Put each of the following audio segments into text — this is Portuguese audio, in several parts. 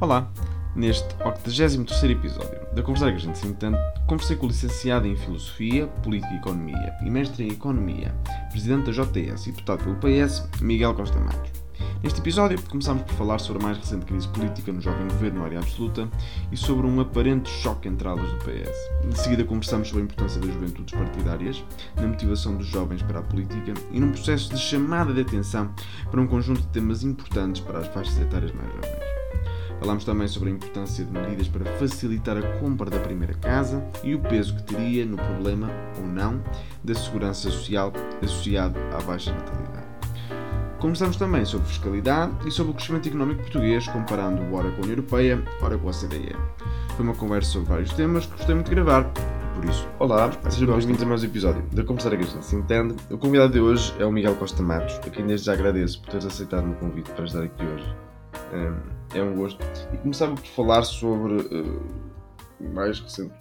Olá! Neste 83 episódio da Conversar que a gente se entende, conversei com o licenciado em Filosofia, Política e Economia e mestre em Economia, presidente da JTS e deputado pelo PS, Miguel Costa Matos. Neste episódio, começámos por falar sobre a mais recente crise política no jovem governo, área absoluta, e sobre um aparente choque entre alas do PS. De seguida, conversamos sobre a importância das juventudes partidárias, na motivação dos jovens para a política e num processo de chamada de atenção para um conjunto de temas importantes para as faixas etárias mais jovens. Falámos também sobre a importância de medidas para facilitar a compra da primeira casa e o peso que teria no problema, ou não, da segurança social associado à baixa natalidade. Conversamos também sobre fiscalidade e sobre o crescimento económico português, comparando ora com a União Europeia, ora com a OCDE. Foi uma conversa sobre vários temas que gostei muito de gravar. Por isso, olá, sejam bem-vindos a mais um episódio da Conversar a Questão Se Entende. O convidado de hoje é o Miguel Costa Matos, a quem desde já agradeço por teres aceitado o meu convite para estar aqui hoje. É um gosto. E começava por falar sobre uh, mais recente,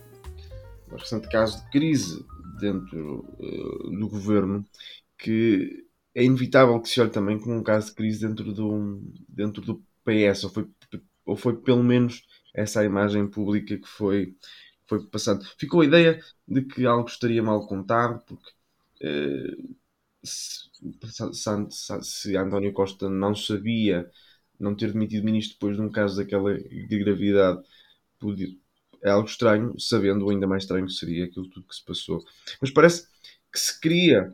mais recente caso de crise dentro uh, do governo, que é inevitável que se olhe também como um caso de crise dentro do, dentro do PS, ou foi, ou foi pelo menos essa a imagem pública que foi, foi passando. Ficou a ideia de que algo estaria mal contado, porque uh, se, se, se António Costa não sabia não ter demitido ministro depois de um caso daquela gravidade é algo estranho, sabendo ainda mais estranho que seria aquilo tudo que se passou. Mas parece que se cria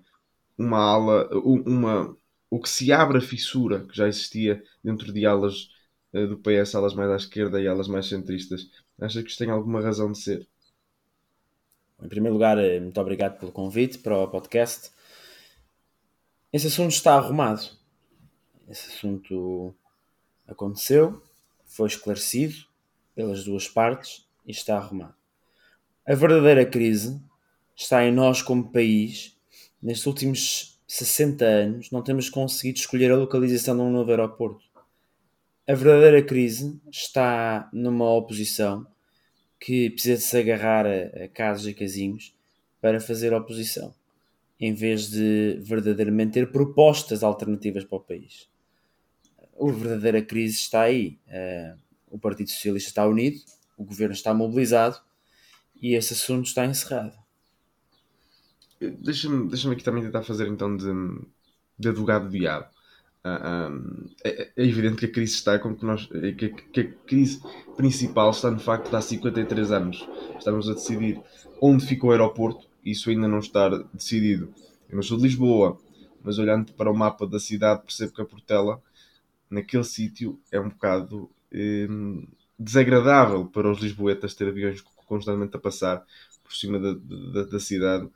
uma ala, uma, o que se abre a fissura que já existia dentro de alas eh, do PS, alas mais à esquerda e alas mais centristas. Acha que isto tem alguma razão de ser? Em primeiro lugar, eh, muito obrigado pelo convite para o podcast. Esse assunto está arrumado. Esse assunto Aconteceu, foi esclarecido pelas duas partes e está arrumado. A verdadeira crise está em nós como país. Nestes últimos 60 anos não temos conseguido escolher a localização de um novo aeroporto. A verdadeira crise está numa oposição que precisa de se agarrar a, a casos e casinhos para fazer oposição, em vez de verdadeiramente ter propostas alternativas para o país a verdadeira crise está aí. Uh, o Partido Socialista está unido, o governo está mobilizado e esse assunto está encerrado. Deixa-me deixa aqui também tentar fazer então de, de advogado do diabo. Uh, ah, um, ah, é, é, evidente que a crise está como que nós que, que, a crise principal está no facto de há 53 anos estamos a decidir onde fica o aeroporto isso ainda não está decidido. Eu não sou de Lisboa, mas olhando para o mapa da cidade percebo que a Portela naquele sítio é um bocado hum, desagradável para os lisboetas ter aviões constantemente a passar por cima da, da, da, cidade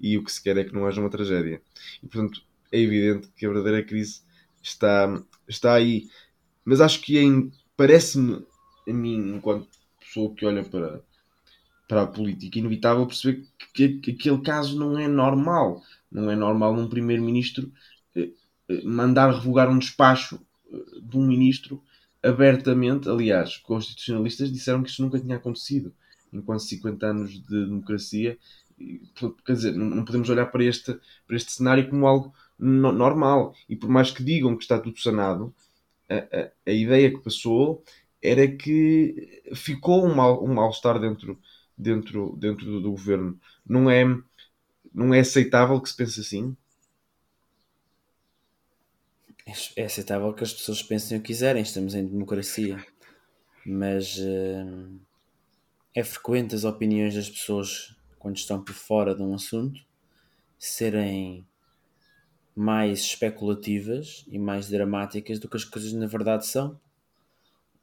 e o que se quer é que não haja uma tragédia. E portanto é evidente que a verdadeira crise está, está aí. Mas acho que é, parece-me a mim, enquanto pessoa que olha para, para a política, inevitável perceber que, que aquele caso não é normal. Não é normal um primeiro-ministro eh, eh, mandar revogar um despacho de um ministro abertamente, aliás, constitucionalistas disseram que isso nunca tinha acontecido enquanto 50 anos de democracia. Quer dizer, não podemos olhar para este, para este cenário como algo no, normal. E por mais que digam que está tudo sanado, a, a, a ideia que passou era que ficou um mal um mal estar dentro dentro dentro do, do, governo. Não é não é aceitável que se pense assim. É aceitável que as pessoas pensem o que quiserem, estamos em democracia, mas uh, é frequente as opiniões das pessoas, quando estão por fora de um assunto, serem mais especulativas e mais dramáticas do que as coisas na verdade são.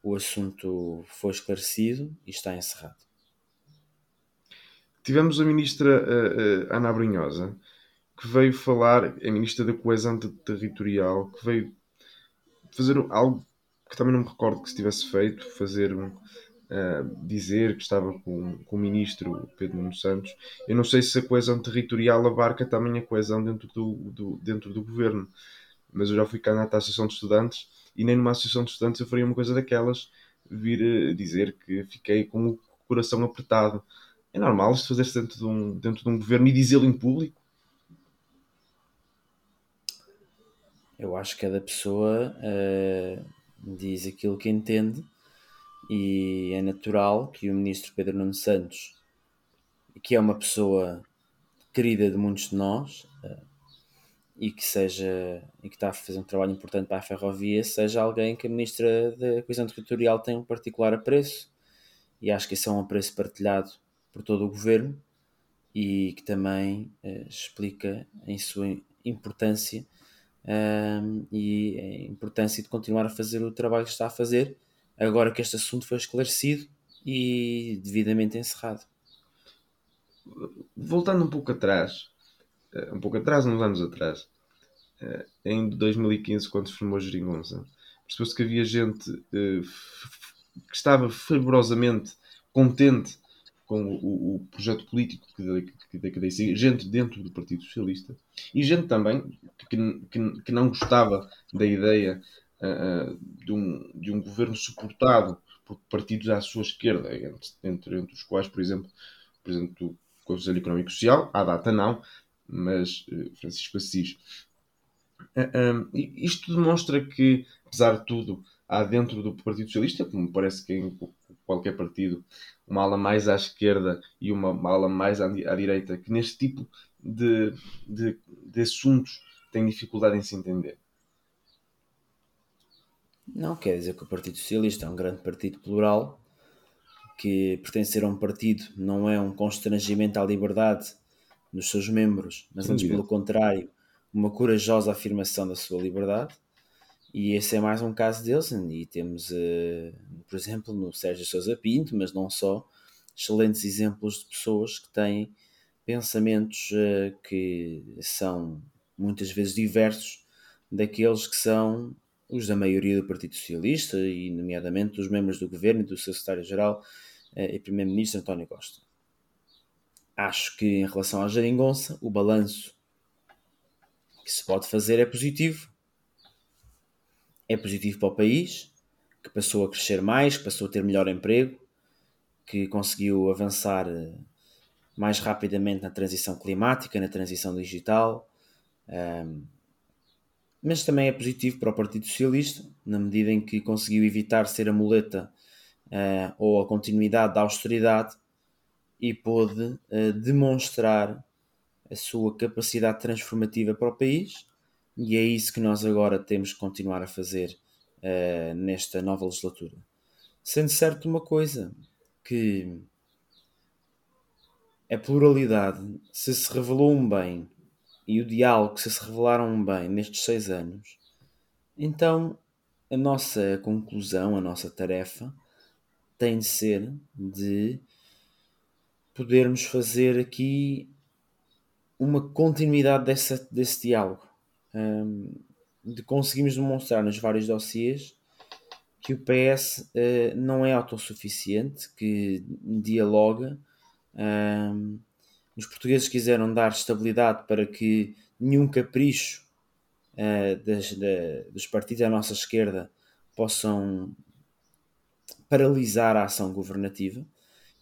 O assunto foi esclarecido e está encerrado. Tivemos a ministra uh, uh, Ana Brunhosa que veio falar, a Ministra da Coesão Territorial, que veio fazer algo que também não me recordo que se tivesse feito, fazer um, uh, dizer que estava com, com o Ministro Pedro Nuno Santos. Eu não sei se a coesão territorial abarca também a coesão dentro do, do, dentro do Governo, mas eu já fui cá na Associação de Estudantes e nem numa Associação de Estudantes eu faria uma coisa daquelas, vir uh, dizer que fiquei com o coração apertado. É normal isto fazer-se dentro, de um, dentro de um governo e dizê-lo em público? Eu acho que cada pessoa uh, diz aquilo que entende E é natural que o ministro Pedro Nuno Santos, que é uma pessoa querida de muitos de nós uh, e que seja e que está a fazer um trabalho importante para a ferrovia, seja alguém que a ministra da Coesão Territorial tem um particular apreço e acho que esse é um apreço partilhado por todo o governo e que também uh, explica em sua importância um, e a importância de continuar a fazer o trabalho que está a fazer agora que este assunto foi esclarecido e devidamente encerrado. Voltando um pouco atrás, eh, um pouco atrás, uns anos atrás, eh, em 2015, quando se formou a Geringonça, percebeu-se que havia gente eh, que estava fervorosamente contente com o, o projeto político que, que, gente dentro do Partido Socialista e gente também que, que, que não gostava da ideia uh, de, um, de um governo suportado por partidos à sua esquerda, entre, entre, os quais, por exemplo, o Presidente do Conselho Económico e Social, à data não, mas uh, Francisco Assis. Uh, um, isto demonstra que, apesar de tudo, há dentro do Partido Socialista, como parece que em qualquer partido, uma ala mais à esquerda e uma, ala mais à, à, direita, que neste tipo de, de, de assuntos têm dificuldade em se entender. Não quer dizer que o Partido Socialista é um grande partido plural, que pertencer a um partido não é um constrangimento à liberdade dos seus membros, mas antes pelo contrário, uma corajosa afirmação da sua liberdade. E esse é mais um caso deles, e temos, uh, por exemplo, no Sérgio Sousa Pinto, mas não só, excelentes exemplos de pessoas que têm pensamentos uh, que são muitas vezes diversos daqueles que são os da maioria do Partido Socialista, e nomeadamente dos membros do governo e do seu secretário-geral uh, e primeiro-ministro António Costa. Acho que em relação à Jeringonça, o balanço que se pode fazer é positivo, é positivo para o país, que passou a crescer mais, que passou a ter melhor emprego, que conseguiu avançar eh, mais rapidamente na transição climática, na transição digital. Um, mas também é positivo para o Partido Socialista, na medida em que conseguiu evitar ser a muleta uh, ou a continuidade da austeridade e pôde uh, demonstrar a sua capacidade transformativa para o país e é isso que nós agora temos que continuar a fazer uh, nesta nova legislatura. Sendo certo uma coisa, que a pluralidade, se se revelou um bem e o diálogo, se se revelaram um bem nestes seis anos, então a nossa conclusão, a nossa tarefa tem de ser de podermos fazer aqui uma continuidade dessa, desse diálogo um, de conseguirmos demonstrar nos vários dossiês que o PS uh, eh, não é autossuficiente, que dialoga. Um, os portugueses quiseram dar estabilidade para que nenhum capricho uh, das, da, dos partidos à nossa esquerda possam paralisar a ação governativa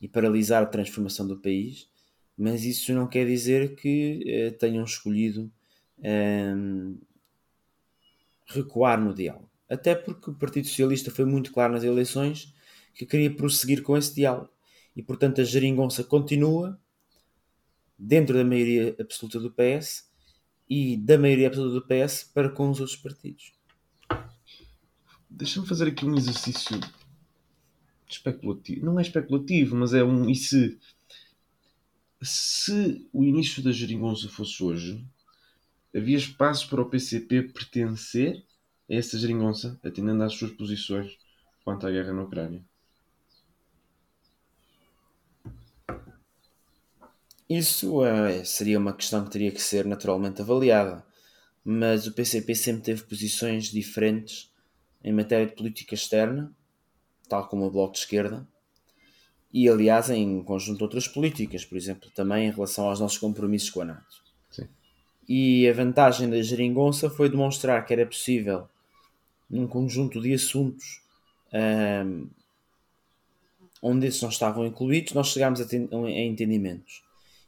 e paralisar a transformação do país, mas isso não quer dizer que uh, tenham escolhido um, recuar no diálogo. Até porque o Partido Socialista foi muito claro nas eleições que queria prosseguir com esse diálogo. E, portanto, a geringonça continua dentro da maioria absoluta do PS e da maioria absoluta do PS para com os outros partidos. Deixa-me fazer aqui um exercício especulativo. Não é especulativo, mas é um. E se. Se o início da geringonça fosse hoje, havia espaço para o PCP pertencer a essa geringonça, atendendo às suas posições quanto à guerra na Ucrânia? Isso é, seria uma questão que teria que ser naturalmente avaliada, mas o PCP sempre teve posições diferentes em matéria de política externa, tal como o Bloco de Esquerda, e aliás em conjunto de outras políticas, por exemplo, também em relação aos nossos compromissos com a NATO. E a vantagem da geringonça foi demonstrar que era possível, num conjunto de assuntos um, onde esses não estavam incluídos, nós chegámos a, a entendimentos.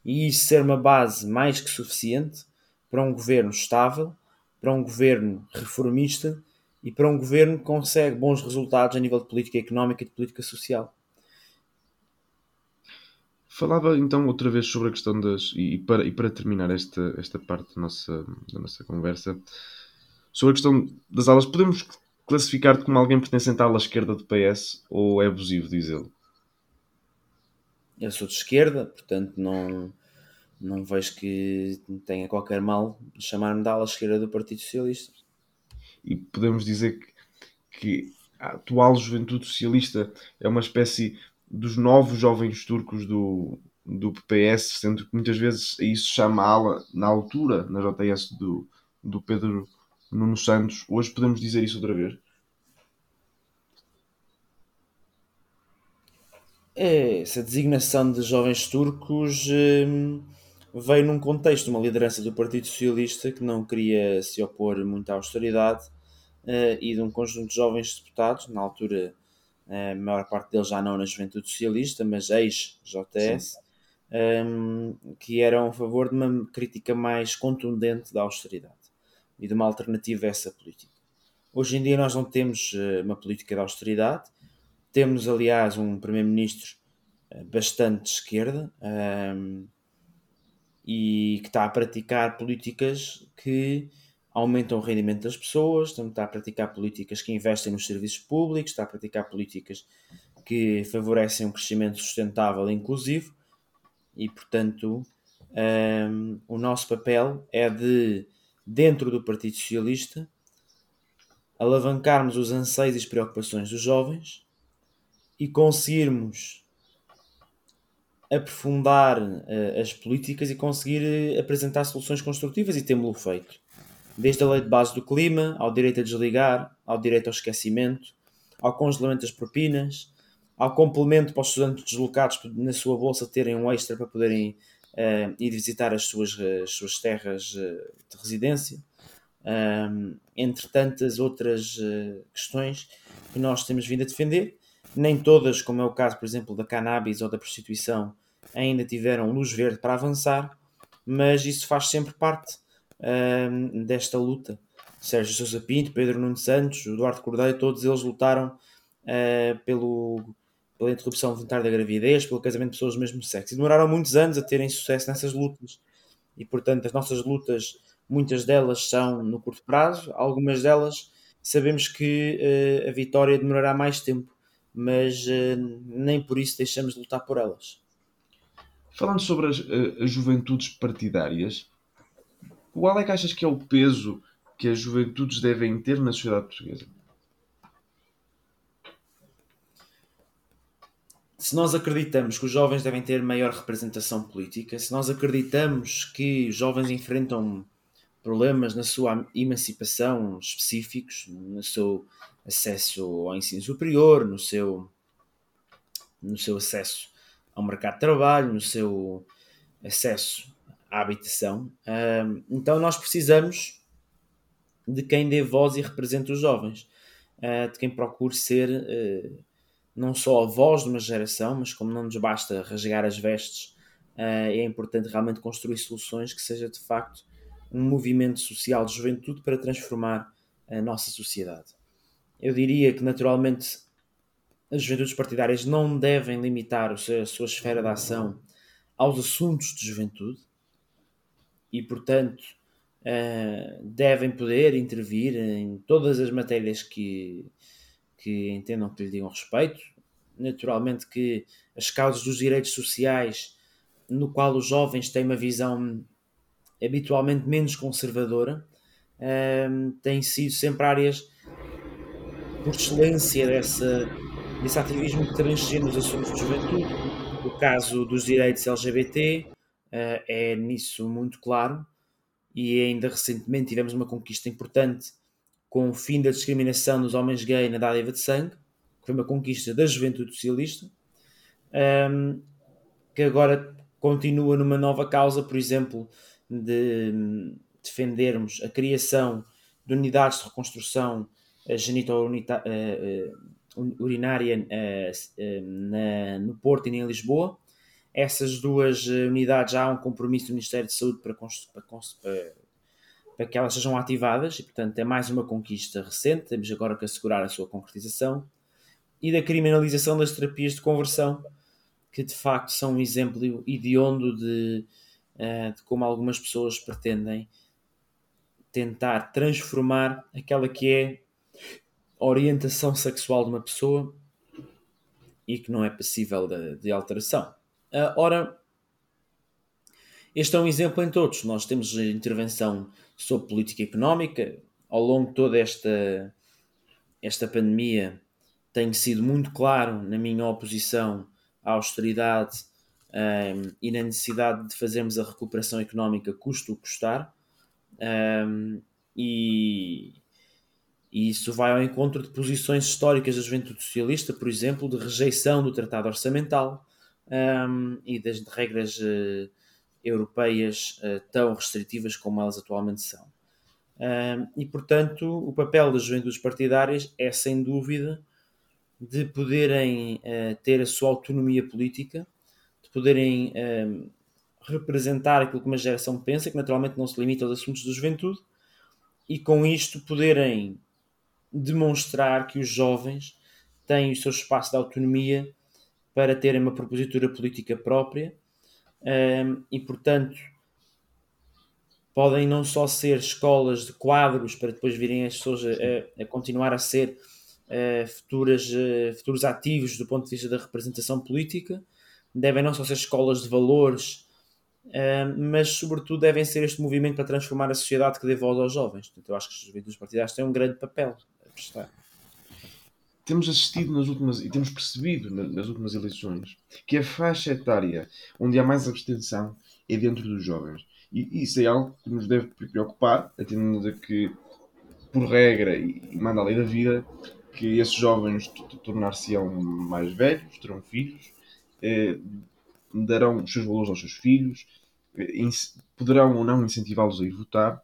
E isso ser uma base mais que suficiente para um governo estável, para um governo reformista e para um governo que consegue bons resultados a nível de política económica e de política social. Falava então outra vez sobre a questão das. E para, e para terminar esta, esta parte da nossa, da nossa conversa, sobre a questão das aulas, podemos classificar-te como alguém pertencente à ala esquerda do PS ou é abusivo dizê-lo? Eu sou de esquerda, portanto não, não vejo que tenha qualquer mal chamar-me da ala esquerda do Partido Socialista. E podemos dizer que, que a atual juventude socialista é uma espécie dos novos jovens turcos do, do PPS, sendo que muitas vezes isso chama ala na altura, na JS do, do Pedro Nuno Santos. Hoje podemos dizer isso outra vez? É, essa designação de jovens turcos hum, veio num contexto de uma liderança do Partido Socialista que não queria se opor muito à austeridade uh, e de um conjunto de jovens deputados, na altura a maior parte deles já não na juventude socialista, mas ex-JS, um, que eram a favor de uma crítica mais contundente da austeridade e de uma alternativa a essa política. Hoje em dia nós não temos uh, uma política de austeridade, temos aliás um primeiro-ministro uh, bastante de esquerda um, e que está a praticar políticas que aumentam o rendimento das pessoas, está a praticar políticas que investem nos serviços públicos, está a praticar políticas que favorecem um crescimento sustentável e inclusivo e, portanto, um, o nosso papel é de, dentro do Partido Socialista, alavancarmos os anseios e as preocupações dos jovens e conseguirmos aprofundar uh, as políticas e conseguir uh, apresentar soluções construtivas e temos-lo feito desde a lei de base do clima, ao direito a desligar, ao direito ao esquecimento, ao congelamento das propinas, ao complemento para os estudantes deslocados na sua bolsa terem um extra para poderem uh, ir visitar as suas, as suas terras uh, de residência, entre tantas outras uh, questões que nós temos vindo a defender. Nem todas, como é o caso, por exemplo, da cannabis ou da prostituição, ainda tiveram luz verde para avançar, mas isso faz sempre parte um, desta luta. Sérgio Sousa Pinto, Pedro Nuno Santos, Eduardo Cordeiro, todos eles lutaram uh, pelo, pela interrupção voluntária da gravidez, pelo casamento de pessoas do mesmo sexo. E demoraram muitos anos a terem sucesso nessas lutas. E, portanto, as nossas lutas, muitas delas são no curto prazo, algumas delas sabemos que uh, a vitória demorará mais tempo, mas uh, nem por isso deixamos de lutar por elas. Falando sobre as, as juventudes partidárias, qual é que achas que é o peso que as juventudes devem ter na sociedade portuguesa? Se nós acreditamos que os jovens devem ter maior representação política, se nós acreditamos que os jovens enfrentam problemas na sua emancipação específicos, no seu acesso ao ensino superior, no seu, no seu acesso ao mercado de trabalho, no seu acesso à habitação. então nós precisamos de quem dê voz e represente os jovens, uh, de quem procure ser uh, não só a voz de uma geração, mas como não nos basta rasgar as vestes, uh, é importante realmente construir soluções que seja de facto um movimento social de juventude para transformar a nossa sociedade. Eu diria que naturalmente as juventudes partidárias não devem limitar a sua esfera de ação aos assuntos de juventude, e, portanto, uh, devem poder intervir em todas as matérias que, que entendam que lhe digam respeito. Naturalmente que as causas dos direitos sociais, no qual os jovens têm uma visão habitualmente menos conservadora, uh, têm sido sempre áreas por excelência dessa, desse ativismo que transcende os assuntos de juventude. O caso dos direitos LGBT, é nisso muito claro. E ainda recentemente tivemos uma conquista importante com o fim da discriminação dos homens gays na dádiva de sangue, que foi uma conquista da juventude socialista, ehm, que agora continua numa nova causa, por exemplo, de um, defendermos a criação de unidades de reconstrução genito-urinária uh, uh, no Porto e em Lisboa, essas duas eh, unidades já há um compromisso do Ministério de Saúde para, para, para que elas sejam ativadas, e portanto é mais uma conquista recente, temos agora que assegurar a sua concretização, e da criminalização das terapias de conversão, que de facto são um exemplo hediondo de, eh, de como algumas pessoas pretendem tentar transformar aquela que é a orientação sexual de uma pessoa e que não é passível de, de alteração. Uh, ora, este é um exemplo em todos. Nós temos intervenção sobre política económica. Ao longo de toda esta, esta pandemia, tenho sido muito claro na minha oposição à austeridade um, e na necessidade de fazermos a recuperação económica custo o custar. Um, e, e isso vai ao encontro de posições históricas da juventude socialista, por exemplo, de rejeição do tratado orçamental um, e das regras uh, europeias uh, tão restritivas como elas atualmente são. Um, e, portanto, o papel das juventudes partidárias é, sem dúvida, de poderem uh, ter a sua autonomia política, de poderem representar aquilo que uma geração pensa, que naturalmente não se limita aos assuntos da juventude, e com isto poderem demonstrar que os jovens têm o seu espaço de autonomia para terem uma propositura política própria um, e, portanto, podem não só ser escolas de quadros para depois virem as pessoas a, a continuar a ser uh, futuras, uh, futuros ativos do ponto de vista da representação política, devem não só ser escolas de valores, uh, mas sobretudo devem ser este movimento para transformar a sociedade que dê voz aos jovens. Portanto, eu acho que os juventudes partidários têm um grande papel prestar. Temos assistido nas últimas e temos percebido nas últimas eleições que a faixa etária onde há mais abstenção é dentro dos jovens. E isso é algo que nos deve preocupar, atendendo a que, por regra e manda a lei da vida, que esses jovens tornar-se-ão mais velhos, terão filhos, eh, darão os seus valores aos seus filhos, eh, poderão ou não incentivá-los a ir votar,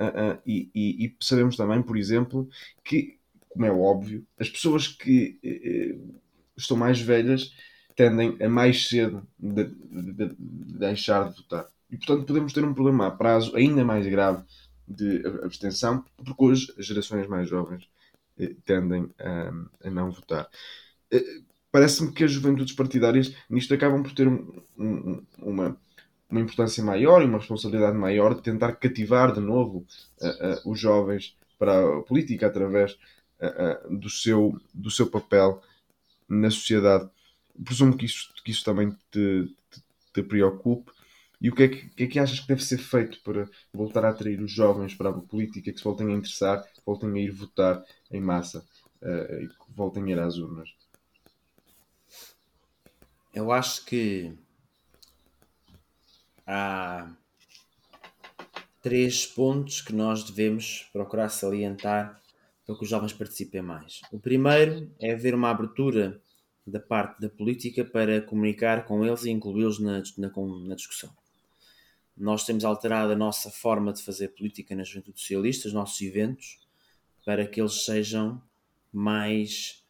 Uh, uh, e, e, e, sabemos também, por exemplo, que, como é óbvio, as pessoas que uh, estão mais velhas tendem a mais cedo de, de, de deixar de votar. E, portanto, podemos ter um problema a prazo ainda mais grave de abstenção, porque hoje as gerações mais jovens eh, tendem a, a, não votar. Parece-me que as juventudes partidárias nisto acabam por ter um, um, uma uma importância maior e uma responsabilidade maior de tentar cativar de novo uh, uh, os jovens para a política através uh, do, seu, do seu papel na sociedade. Presumo que isso, que isso também te, te, te preocupe. E o que é que, que, é que achas que deve ser feito para voltar a atrair os jovens para a política, que se voltem a interessar, voltem a ir votar em massa e que voltem a ir às urnas? Eu acho que há três pontos que nós devemos procurar salientar para que os jovens participem mais. O primeiro é haver uma abertura da parte da política para comunicar com eles e incluí-los na, na, na, discussão. Nós temos alterado a nossa forma de fazer política na Juventude Socialista, os nossos eventos, para que eles sejam mais.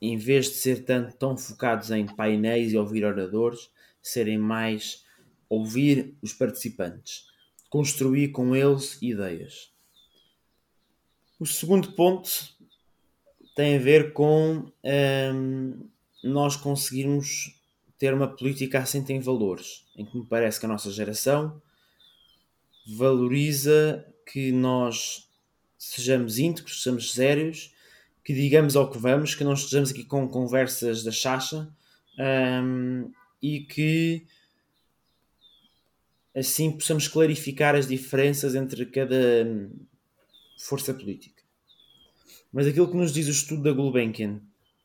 Em vez de ser tanto, tão focados em painéis e ouvir oradores, serem mais ouvir os participantes, construir com eles ideias. O segundo ponto tem a ver com hum, nós conseguirmos ter uma política assente em valores, em que me parece que a nossa geração valoriza que nós sejamos íntegros, sejamos sérios, que digamos ao que vamos, que não estejamos aqui com conversas da chacha hum, e que assim possamos clarificar as diferenças entre cada força política. Mas aquilo que nos diz o estudo da Gulbenkian,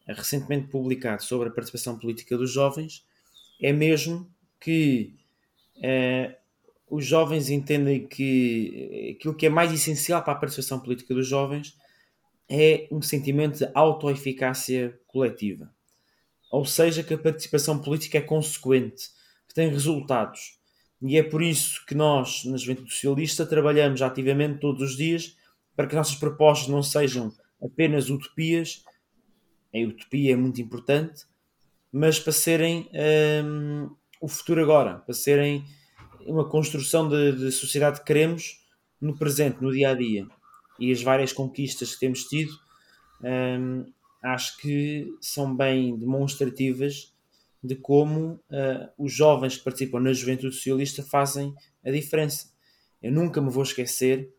recentemente publicado sobre a participação política dos jovens, é mesmo que eh, os jovens entendem que aquilo que é mais essencial para a participação política dos jovens é um sentimento de autoeficácia coletiva ou seja, que a participação política é consequente, que tem resultados. E é por isso que nós, na Juventude Socialista, trabalhamos ativamente todos os dias para que nossas propostas não sejam apenas utopias, a utopia é muito importante, mas para serem um, o futuro agora, para serem uma construção de, de sociedade que queremos no presente, no dia a dia. E as várias conquistas que temos tido, hum, acho que são bem demonstrativas de como uh, os jovens que participam na juventude socialista fazem a diferença. Eu nunca me vou esquecer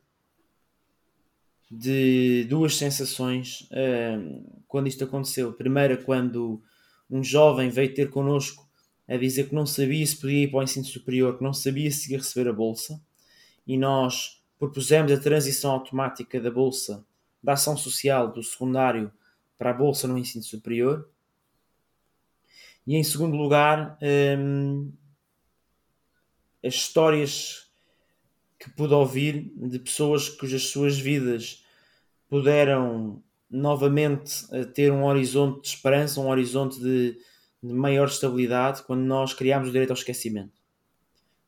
de duas sensações uh, quando isto aconteceu. Primeira, quando um jovem veio ter connosco a dizer que não sabia se podia ir para o ensino superior, que não sabia se ia receber a bolsa, e nós propusemos a transição automática da bolsa da ação social do secundário para a bolsa no ensino superior. E em segundo lugar, hum, as histórias que pude ouvir de pessoas cujas suas vidas puderam novamente eh, ter um horizonte de esperança, um horizonte de, de maior estabilidade quando nós criámos o direito ao esquecimento.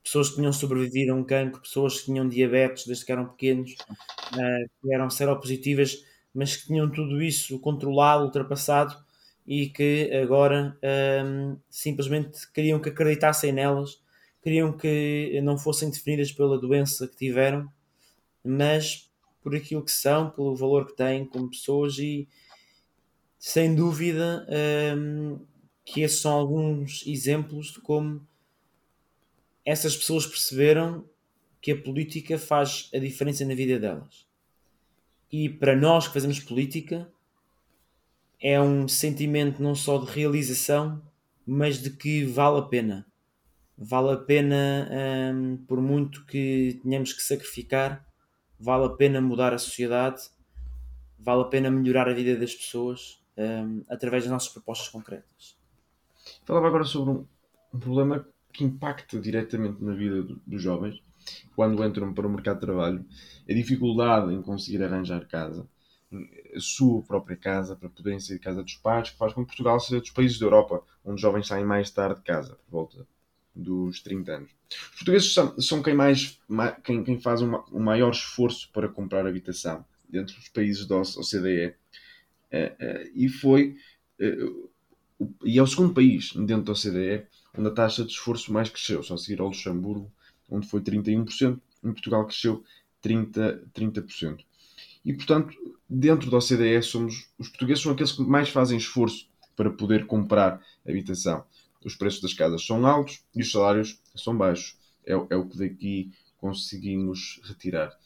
Pessoas que tinham sobrevivido a um cancro, pessoas que tinham diabetes desde que eram pequenos, uh, que eram seropositivas, mas que tinham tudo isso controlado, ultrapassado e que agora ehm, simplesmente queriam que acreditassem nelas, queriam que não fossem definidas pela doença que tiveram, mas por aquilo que são, pelo valor que têm como pessoas e sem dúvida um, que esses são alguns exemplos de como essas pessoas perceberam que a política faz a diferença na vida delas. E para nós que fazemos política, é um sentimento não só de realização, mas de que vale a pena. Vale a pena, um, por muito que tenhamos que sacrificar, vale a pena mudar a sociedade, vale a pena melhorar a vida das pessoas um, através das nossas propostas concretas. Falava agora sobre um, um problema que impacta diretamente na vida do, dos jovens quando entram para o mercado de trabalho, a dificuldade em conseguir arranjar casa, a sua própria casa, para poderem sair de casa dos pais, que faz com que Portugal seja dos países da Europa onde os jovens saem mais tarde de casa, por volta dos 30 anos. Os portugueses são, são quem, mais, quem, quem faz o um maior esforço para comprar habitação dentro dos países da OCDE. Uh, uh, e foi. Uh, e é o segundo país dentro da OCDE onde a taxa de esforço mais cresceu, só a seguir ao Luxemburgo, onde foi 31%, em Portugal cresceu 30%. 30%. E, portanto, dentro da OCDE, somos, os portugueses são aqueles que mais fazem esforço para poder comprar habitação os preços das casas são altos e os salários são baixos. É, é o que daqui conseguimos retirar.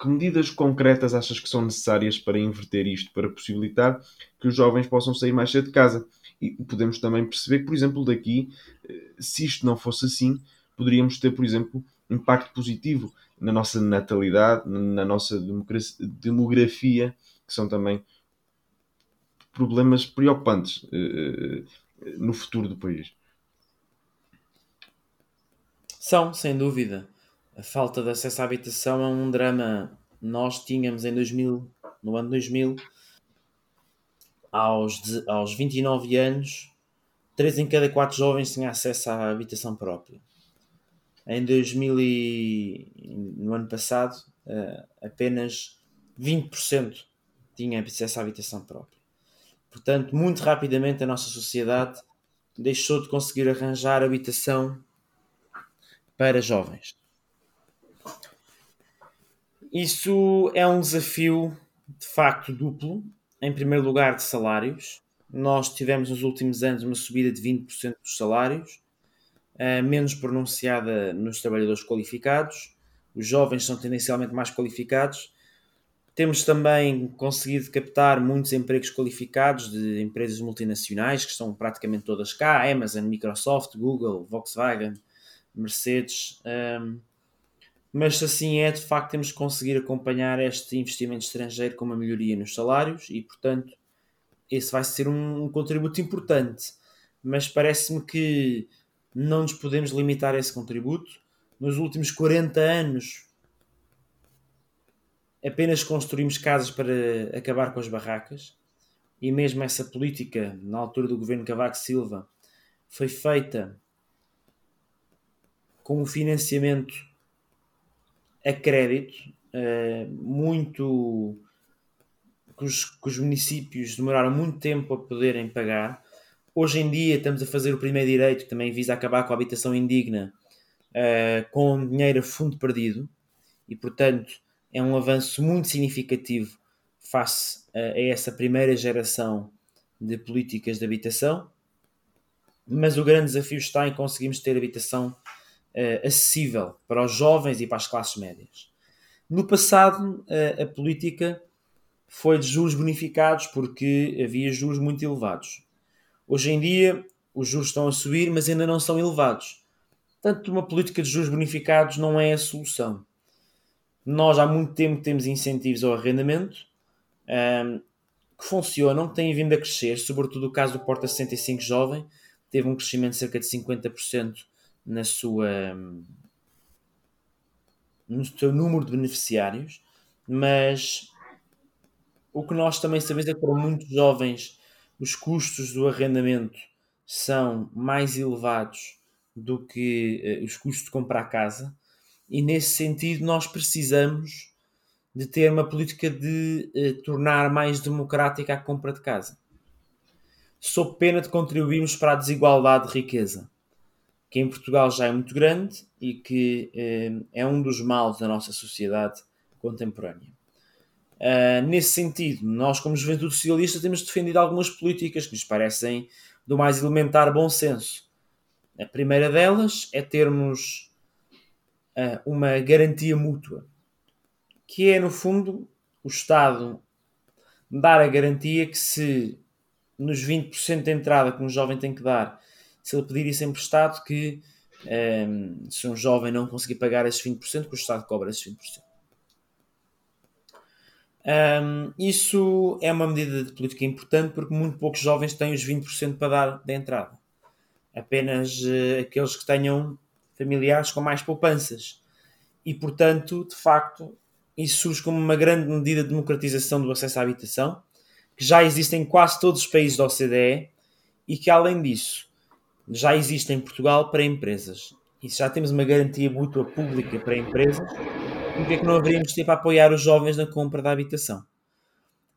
Que medidas concretas achas que são necessárias para inverter isto, para possibilitar que os jovens possam sair mais cedo de casa? E podemos também perceber que, por exemplo, daqui, eh, se isto não fosse assim, poderíamos ter, por exemplo, impacto positivo na nossa natalidade, na nossa demografia, que são também problemas preocupantes eh, eh, no futuro do país. São, sem dúvida. A falta de acesso à habitação é um drama. Nós tínhamos em 2000, no ano 2000, aos, aos 29 anos, 3 em cada 4 jovens tinham acesso à habitação própria. Em 2000 e, no ano passado, eh, apenas 20% tinham acesso à habitação própria. Portanto, muito rapidamente a nossa sociedade deixou de conseguir arranjar habitação para jovens. Isso é um desafio de facto duplo. Em primeiro lugar, de salários. Nós tivemos nos últimos anos uma subida de 20% dos salários, eh, menos pronunciada nos trabalhadores qualificados. Os jovens são tendencialmente mais qualificados. Temos também conseguido captar muitos empregos qualificados de empresas multinacionais, que estão praticamente todas cá: Amazon, Microsoft, Google, Volkswagen, Mercedes. Um, mas assim é, de facto, temos que conseguir acompanhar este investimento estrangeiro com uma melhoria nos salários e, portanto, esse vai ser um, um contributo importante. Mas parece-me que não nos podemos limitar a esse contributo. Nos últimos 40 anos, apenas construímos casas para acabar com as barracas. E mesmo essa política, na altura do governo Cavaco Silva, foi feita com o financiamento a crédito, uh, muito que os, que os, municípios demoraram muito tempo a poderem pagar. Hoje em dia estamos a fazer o primeiro direito, que também visa acabar com a habitação indigna, uh, com dinheiro a fundo perdido e, portanto, é um avanço muito significativo face a, a essa primeira geração de políticas de habitação. Mas o grande desafio está em conseguirmos ter habitação uh, acessível para os jovens e para as classes médias. No passado, uh, a política foi de juros bonificados porque havia juros muito elevados. Hoje em dia, os juros estão a subir, mas ainda não são elevados. Portanto, uma política de juros bonificados não é a solução. Nós há muito tempo temos incentivos ao arrendamento um, que funcionam, que têm vindo a crescer, sobretudo o caso do Porta 65 Jovem, teve um crescimento de cerca de 50% na sua, no seu número de beneficiários, mas o que nós também sabemos é que para muitos jovens os custos do arrendamento são mais elevados do que uh, os custos de comprar casa, e nesse sentido nós precisamos de ter uma política de uh, tornar mais democrática a compra de casa. Sob pena de contribuirmos para a desigualdade de riqueza, que em Portugal já é muito grande e que uh, é um dos males da nossa sociedade contemporânea. Uh, nesse sentido, nós, como Juventude Socialista, temos defendido algumas políticas que nos parecem do mais elementar bom senso. A primeira delas é termos uh, uma garantia mútua, que é, no fundo, o Estado dar a garantia que se nos 20% de entrada que um jovem tem que dar, se ele pedir isso emprestado, que um, ah, se um jovem não conseguir pagar esses 20%, que o Estado cobra esses 20%. Um, isso é uma medida de política importante porque muito poucos jovens têm os 20% para dar de entrada. Apenas uh, aqueles que tenham familiares com mais poupanças. E, portanto, de facto, isso surge como uma grande medida de democratização do acesso à habitação, que já existe em quase todos os países da OCDE e que, além disso, já existe em Portugal para empresas. E já temos uma garantia mútua pública para empresas, porque é que não haveríamos tempo a apoiar os jovens na compra da habitação?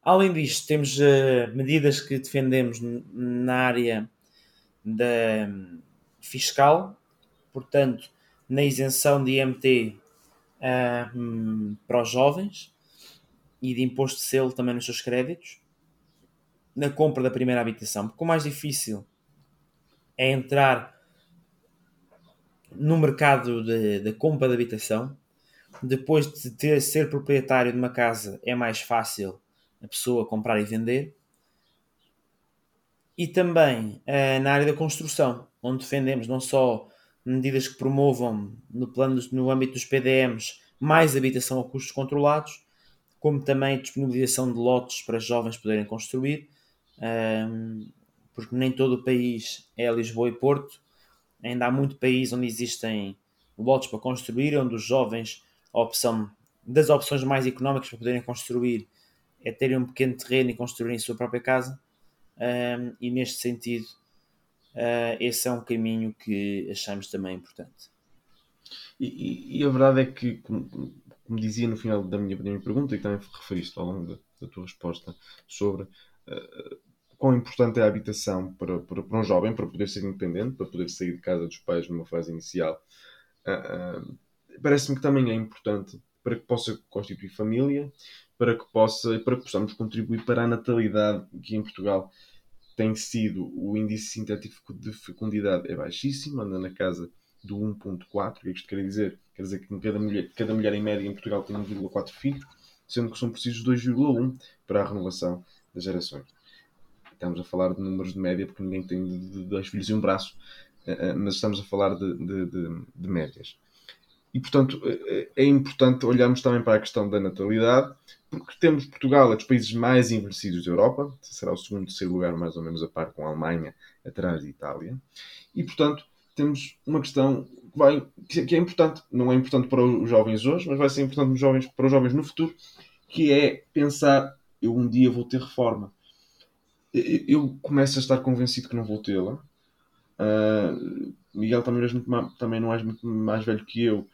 Além disto, temos uh, medidas que defendemos na área da um, fiscal, portanto, na isenção de IMT uh, um, para os jovens e de imposto de selo também nos seus créditos, na compra da primeira habitação, porque o mais difícil é entrar no mercado de compra de habitação depois de ter, ser proprietário de uma casa, é mais fácil a pessoa comprar e vender. E também uh, na área da construção, onde defendemos não só medidas que promovam, no, plano, no âmbito dos PDMs, mais habitação a custos controlados, como também a disponibilização de lotes para jovens poderem construir, ehm, porque nem todo o país é Lisboa e Porto, ainda há muito país onde existem lotes para construir, onde os jovens a opção das opções mais económicas para poderem construir é terem um pequeno terreno e construírem a sua própria casa. Um, e neste sentido, uh, esse é um caminho que achamos também importante. E, e, e a verdade é que, como, como, dizia no final da minha primeira pergunta, e também referiste ao longo da, da tua resposta sobre uh, quão importante é a habitação para, para, para, um jovem, para poder ser independente, para poder sair de casa dos pais numa fase inicial. Uh, parece-me que também é importante para que possa constituir família, para que possa para que possamos contribuir para a natalidade que em Portugal tem sido o índice sintético de fecundidade é baixíssimo, anda na casa do 1.4, o que é que isto quer dizer? Quer dizer que cada mulher, cada mulher em média em Portugal tem 1,4 filhos, sendo que são precisos 2,1 para a renovação das gerações. Estamos a falar de números de média, porque ninguém tem dois filhos e um braço, eh, eh, mas estamos a falar de, de, de, de médias. E, portanto, é, é importante olharmos também para a questão da natalidade, porque temos Portugal, é dos países mais envelhecidos da Europa, será o segundo, terceiro lugar, mais ou menos a par com a Alemanha, atrás de Itália. E, portanto, temos uma questão que, vai, que é importante, não é importante para os jovens hoje, mas vai ser importante para os jovens, para os jovens no futuro, que é pensar, eu um dia vou ter reforma. Eu começo a estar convencido que não vou tê-la. Uh, Miguel, também, és muito, também não és muito mais velho que eu,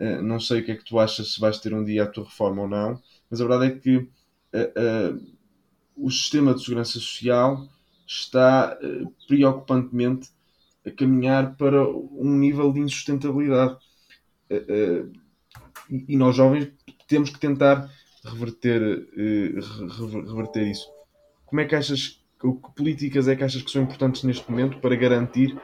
Uh, não sei o que é que tu achas se vais ter um dia a tua reforma ou não, mas a verdade é que uh, o sistema de segurança social está preocupantemente a caminhar para um nível de insustentabilidade. e, nós jovens temos que tentar reverter, reverter isso. Como é que achas, que políticas é que achas que são importantes neste momento para garantir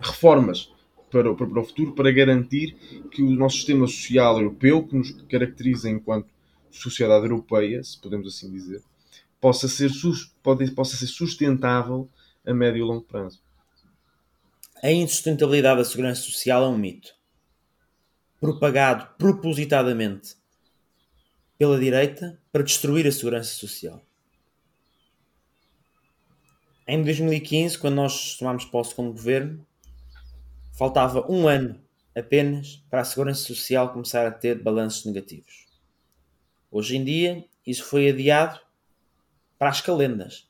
reformas para, para, para o futuro, para garantir que o nosso sistema social europeu, que nos caracteriza enquanto sociedade europeia, se podemos assim dizer, possa ser, pode, possa ser sustentável a médio e longo prazo. A insustentabilidade da segurança social é um mito propagado propositadamente pela direita para destruir a segurança social. Em 2015, quando nós tomámos posse como governo, faltava um ano apenas para a segurança social começar a ter balanços negativos. Hoje em dia, isso foi adiado para as calendas,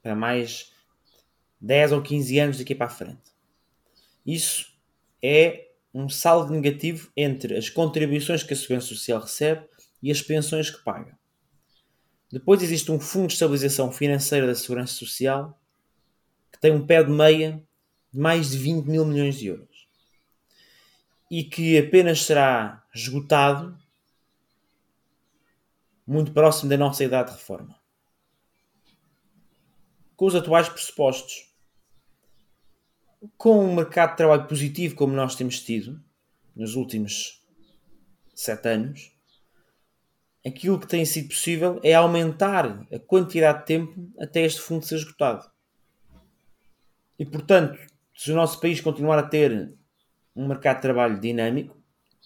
para mais 10 ou 15 anos daqui para a frente. Isso é um saldo negativo entre as contribuições que a Segurança Social recebe e as pensões que paga. Depois existe um Fundo de Estabilização Financeira da Segurança Social que tem um pé de meia de mais de 20 mil milhões de euros e que apenas será esgotado muito próximo da nossa idade de reforma. Com os atuais pressupostos, com um mercado de trabalho positivo como nós temos tido nos últimos sete anos, aquilo que tem sido possível é aumentar a quantidade de tempo até este fundo ser esgotado. E portanto, se o nosso país continuar a ter um mercado de trabalho dinâmico,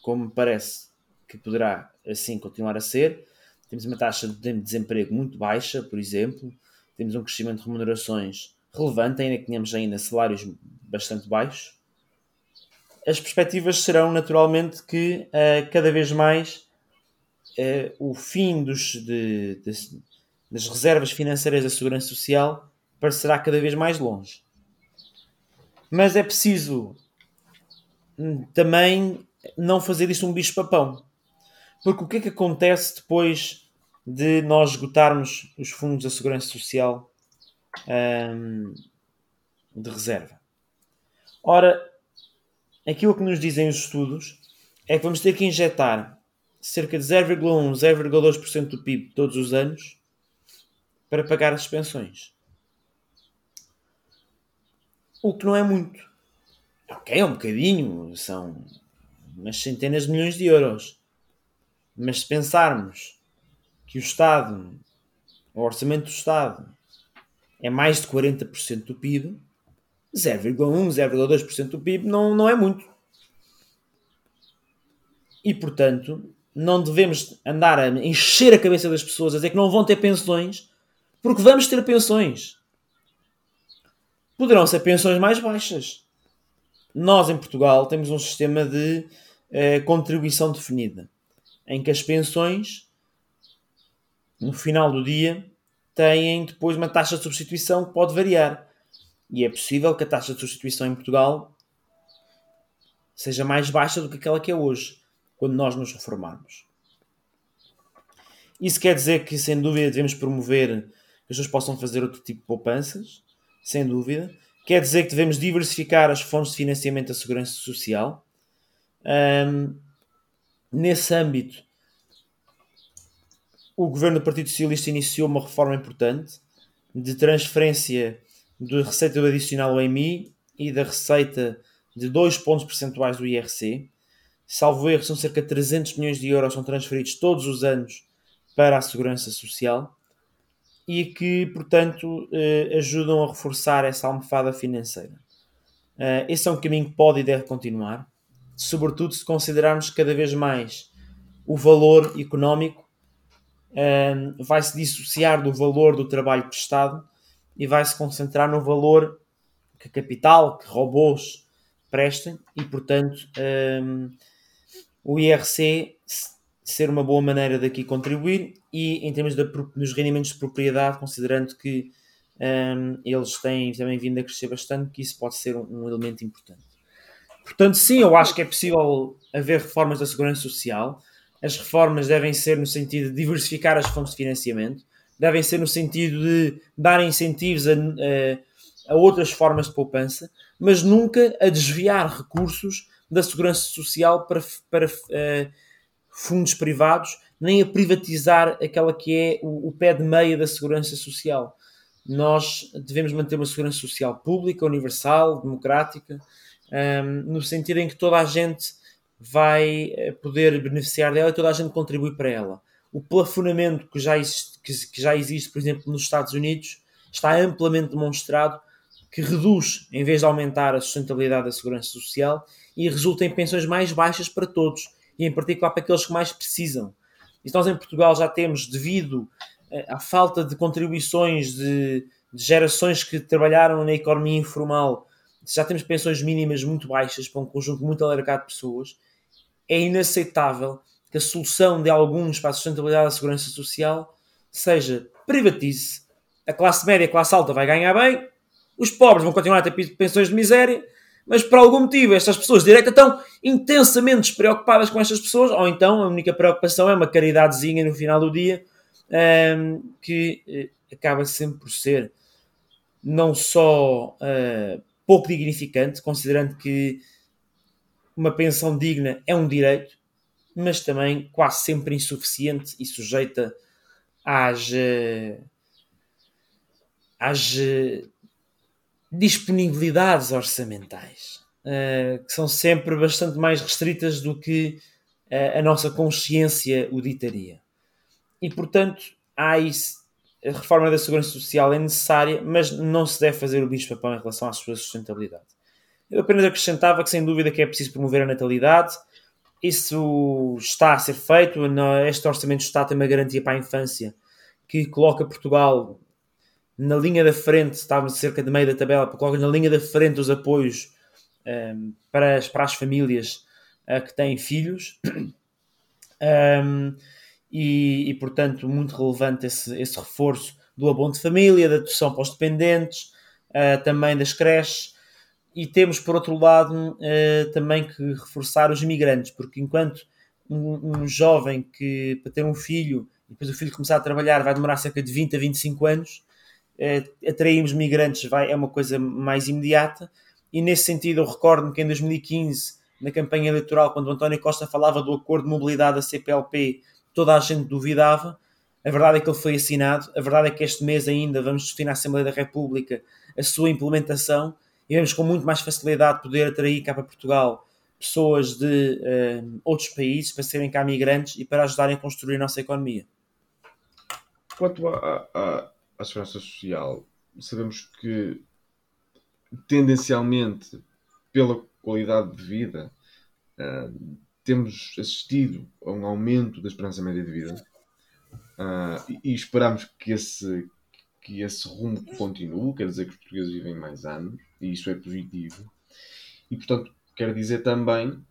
como me parece que poderá assim continuar a ser, temos uma taxa de desemprego muito baixa, por exemplo, temos um crescimento de remunerações relevante, ainda que tenhamos ainda salários bastante baixos. As perspectivas serão naturalmente que uh, cada vez mais uh, o fim dos, de, de, das reservas financeiras da Segurança Social parecerá cada vez mais longe. Mas é preciso hum, também não fazer disto um bicho-papão. Porque o que é que acontece depois de nós esgotarmos os fundos da Segurança Social um, de reserva? Ora, aquilo que nos dizem os estudos é que vamos ter que injetar cerca de 0,1, 0,2% do PIB todos os anos para pagar as pensões. O que não é muito. Ok, é um bocadinho, são umas centenas de milhões de euros. Mas se pensarmos que o Estado, o orçamento do Estado, é mais de 40% do PIB, 0,1, 0,2% do PIB não, não é muito. E portanto, não devemos andar a encher a cabeça das pessoas a dizer que não vão ter pensões, porque vamos ter pensões poderão ser pensões mais baixas. Nós, em Portugal, temos um sistema de eh, contribuição definida, em que as pensões, no final do dia, têm depois uma taxa de substituição que pode variar. E é possível que a taxa de substituição em Portugal seja mais baixa do que aquela que é hoje, quando nós nos reformarmos. Isso quer dizer que, sem dúvida, devemos promover que as pessoas possam fazer outro tipo de poupanças, sem dúvida. Quer dizer que devemos diversificar as fontes de financiamento da segurança social. Um, nesse âmbito, o governo do Partido Socialista iniciou uma reforma importante de transferência da receita adicional ao EMI e da receita de 2 pontos percentuais do IRC. Salvo erro, são cerca de 300 milhões de euros são transferidos todos os anos para a segurança social e que, portanto, eh, ajudam a reforçar essa almofada financeira. Eh, esse é um caminho que pode e deve continuar, sobretudo se considerarmos cada vez mais o valor económico eh, vai se dissociar do valor do trabalho prestado e vai se concentrar no valor que capital, que robôs prestem e, portanto, o IRC ser uma boa maneira daqui contribuir e em termos de, dos rendimentos de propriedade, considerando que um, eles têm também vindo a crescer bastante, que isso pode ser um, um, elemento importante. Portanto, sim, eu acho que é possível haver reformas da segurança social. As reformas devem ser no sentido de diversificar as fontes de financiamento, devem ser no sentido de dar incentivos a, a, a outras formas de poupança, mas nunca a desviar recursos da segurança social para, para uh, fundos privados, nem a privatizar aquela que é o, o pé de meia da segurança social. Nós devemos manter uma segurança social pública, universal, democrática, um, ehm, no sentido em que toda a gente vai eh, poder beneficiar dela e toda a gente contribui para ela. O plafonamento que já existe, que, que já existe por exemplo, nos Estados Unidos, está amplamente demonstrado que reduz, em vez de aumentar a sustentabilidade da segurança social, e resulta em pensões mais baixas para todos, e em particular para aqueles que mais precisam. E nós em Portugal já temos, devido eh, à falta de contribuições de, de gerações que trabalharam na economia informal, já temos pensões mínimas muito baixas para um conjunto muito alargado de pessoas. É inaceitável que a solução de alguns para a sustentabilidade da segurança social seja privatize a classe média e a classe alta vai ganhar bem, os pobres vão continuar a ter pensões de miséria, mas por algum motivo estas pessoas de direita estão intensamente despreocupadas com estas pessoas, ou então a única preocupação é uma caridadezinha no final do dia, um, ehm, que uh, acaba sempre por ser não só uh, pouco dignificante, considerando que uma pensão digna é um direito, mas também quase sempre insuficiente e sujeita às, uh, às disponibilidades orçamentais, uh, que são sempre bastante mais restritas do que uh, a nossa consciência o ditaria. E, portanto, há isso, a reforma da segurança social é necessária, mas não se deve fazer o bicho-papão em relação à sua sustentabilidade. Eu apenas acrescentava que, sem dúvida, que é preciso promover a natalidade. Isso está a ser feito. Este Orçamento Estado tem uma garantia para a infância que coloca Portugal na linha da frente, estávamos cerca de meio da tabela, coloca na linha da frente os apoios um, ehm, para, as, para as famílias uh, que têm filhos. Um, e, e, portanto, muito relevante esse, esse reforço do abono de família, da doação para os dependentes, uh, também das creches. E temos, por outro lado, uh, também que reforçar os imigrantes, porque enquanto um, um, jovem que, para ter um filho, e depois o filho começar a trabalhar, vai demorar cerca de 20 a 25 anos, eh, atrairmos migrantes vai, é uma coisa mais imediata, e nesse sentido eu recordo-me que em 2015, na campanha eleitoral, quando o António Costa falava do acordo de mobilidade da CPLP, toda a gente duvidava. A verdade é que ele foi assinado, a verdade é que este mês ainda vamos discutir na Assembleia da República a sua implementação e vamos com muito mais facilidade poder atrair cá para Portugal pessoas de uh, outros países para serem cá migrantes e para ajudarem a construir a nossa economia. Quanto a, a, à segurança social, sabemos que tendencialmente, pela qualidade de vida, uh, temos assistido a um aumento da esperança média de vida uh, e, e esperamos que esse, que esse rumo continue, quer dizer que os portugueses vivem mais anos, e isso é positivo. E, portanto, quer dizer também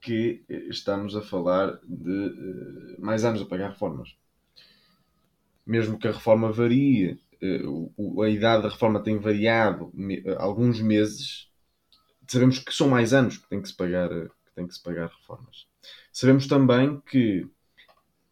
que estamos a falar de uh, mais anos a pagar reformas mesmo que a reforma varie, eh, a idade da reforma tem variado alguns meses, sabemos que são mais anos que tem que se pagar, que tem que se pagar reformas. Sabemos também que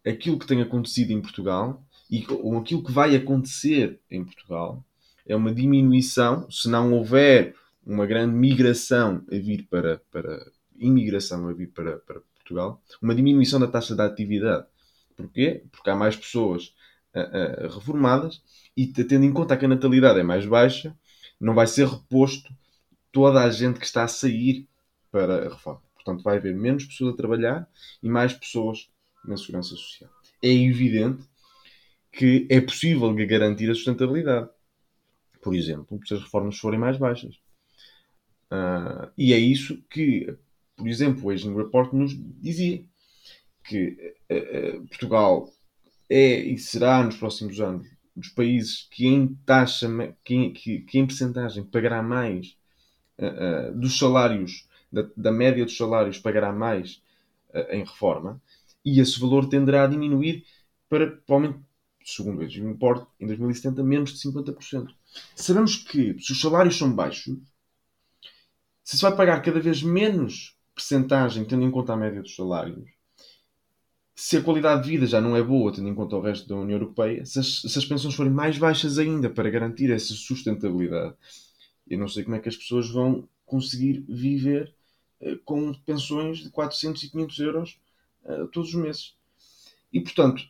aquilo que tem acontecido em Portugal e ou aquilo que vai acontecer em Portugal é uma diminuição, se não houver uma grande migração a vir para, para imigração a vir para, para Portugal, uma diminuição da taxa de atividade. Porquê? Porque há mais pessoas uh, reformadas e tendo em conta que a natalidade é mais baixa, não vai ser reposto toda a gente que está a sair para a reforma. Portanto, vai haver menos pessoas a trabalhar e mais pessoas na segurança social. É evidente que é possível garantir a sustentabilidade. Por exemplo, se as reformas forem mais baixas. Uh, e é isso que, por exemplo, o Aging Report nos dizia. Que uh, Portugal é e será nos próximos anos dos países que em taxa, que, que, que em percentagem pagará mais uh, uh, dos salários, da, da, média dos salários pagará mais uh, em reforma, e esse valor tenderá a diminuir para, provavelmente, segundo eles, importe em 2070, menos de 50%. Sabemos que se os salários são baixos, se se vai pagar cada vez menos percentagem, tendo em conta a média dos salários, se a qualidade de vida já não é boa, tendo em conta o resto da União Europeia, se as, se as pensões forem mais baixas ainda para garantir essa sustentabilidade, eu não sei como é que as pessoas vão conseguir viver com pensões de 400 e 500 euros todos os meses. E, portanto,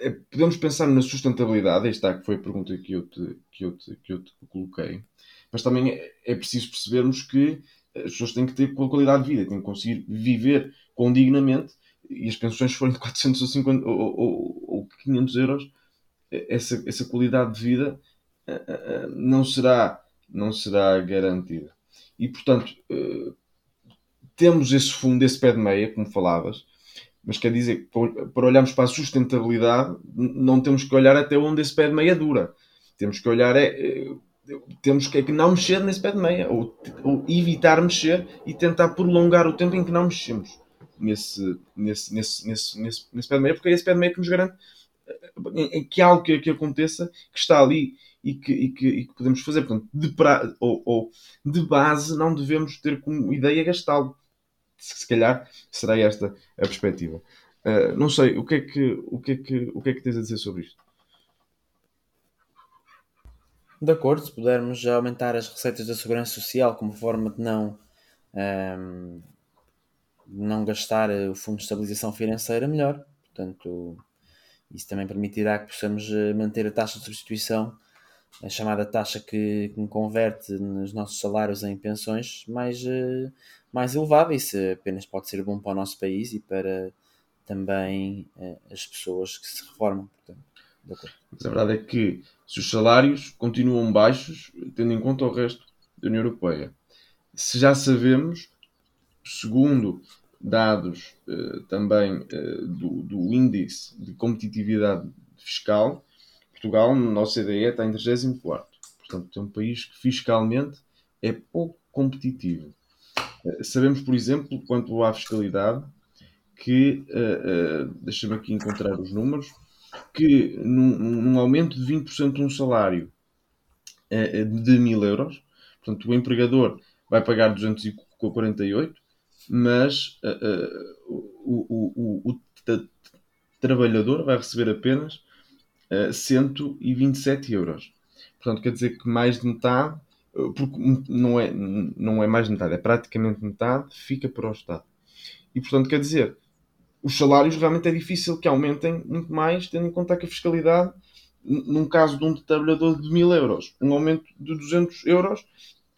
é, podemos pensar na sustentabilidade, esta que foi a pergunta que eu te, que eu te, que eu te coloquei, mas também é, é preciso percebermos que as pessoas têm que ter qualidade de vida, têm que conseguir viver com dignamente e as pensões forem de 400 ou, 50, ou, ou, ou 500 euros, essa, essa qualidade de vida não será, não será garantida. E, portanto, temos esse fundo, esse pé de meia, como falavas, mas quer dizer, para olharmos para a sustentabilidade, não temos que olhar até onde esse pé de meia dura. Temos que olhar é temos que, é que não mexer nesse pé de meia, ou, ou, evitar mexer e tentar prolongar o tempo em que não mexemos nesse, nesse, nesse, nesse, nesse, nesse pé de meia, porque é esse pé de meia que nos garante eh, que algo que, que aconteça que está ali e que, e que, e que podemos fazer. Portanto, de, pra, ou, ou, de base, não devemos ter como ideia gastá-lo. Se, se calhar será esta a perspectiva. Uh, não sei, o que, é que, o, que é que, o que é que tens a dizer sobre isto? De acordo, se pudermos aumentar as receitas da Segurança Social como forma de não, um, ehm, não gastar o Fundo de Estabilização Financeira, melhor. Portanto, isso também permitirá que possamos eh, manter a taxa de substituição, a chamada taxa que, que converte nos nossos salários em pensões, mais, eh, mais elevada. Isso apenas pode ser bom para o nosso país e para também eh, as pessoas que se reformam. Portanto, Mas a verdade é que se os salários continuam baixos, tendo em conta o resto da União Europeia, se já sabemos, segundo dados eh, também eh, do, do, índice de competitividade fiscal, Portugal, na OCDE, está em 34. Portanto, é um país que fiscalmente é pouco competitivo. Eh, sabemos, por exemplo, quanto à fiscalidade, que, uh, uh, deixa-me aqui encontrar os números, que num, num aumento de 20% de um salário uh, de 1000 euros, portanto o empregador vai pagar 248, mas uh, o, o, o, o, trabalhador vai receber apenas uh, 127 euros. Portanto, quer dizer que mais de metade, porque não é, não é mais de metade, é praticamente metade, fica para o Estado. E portanto, quer dizer, os salários realmente é difícil que aumentem muito mais, tendo em conta que a fiscalidade, num caso de um trabalhador de 1000 euros, um aumento de 200 euros,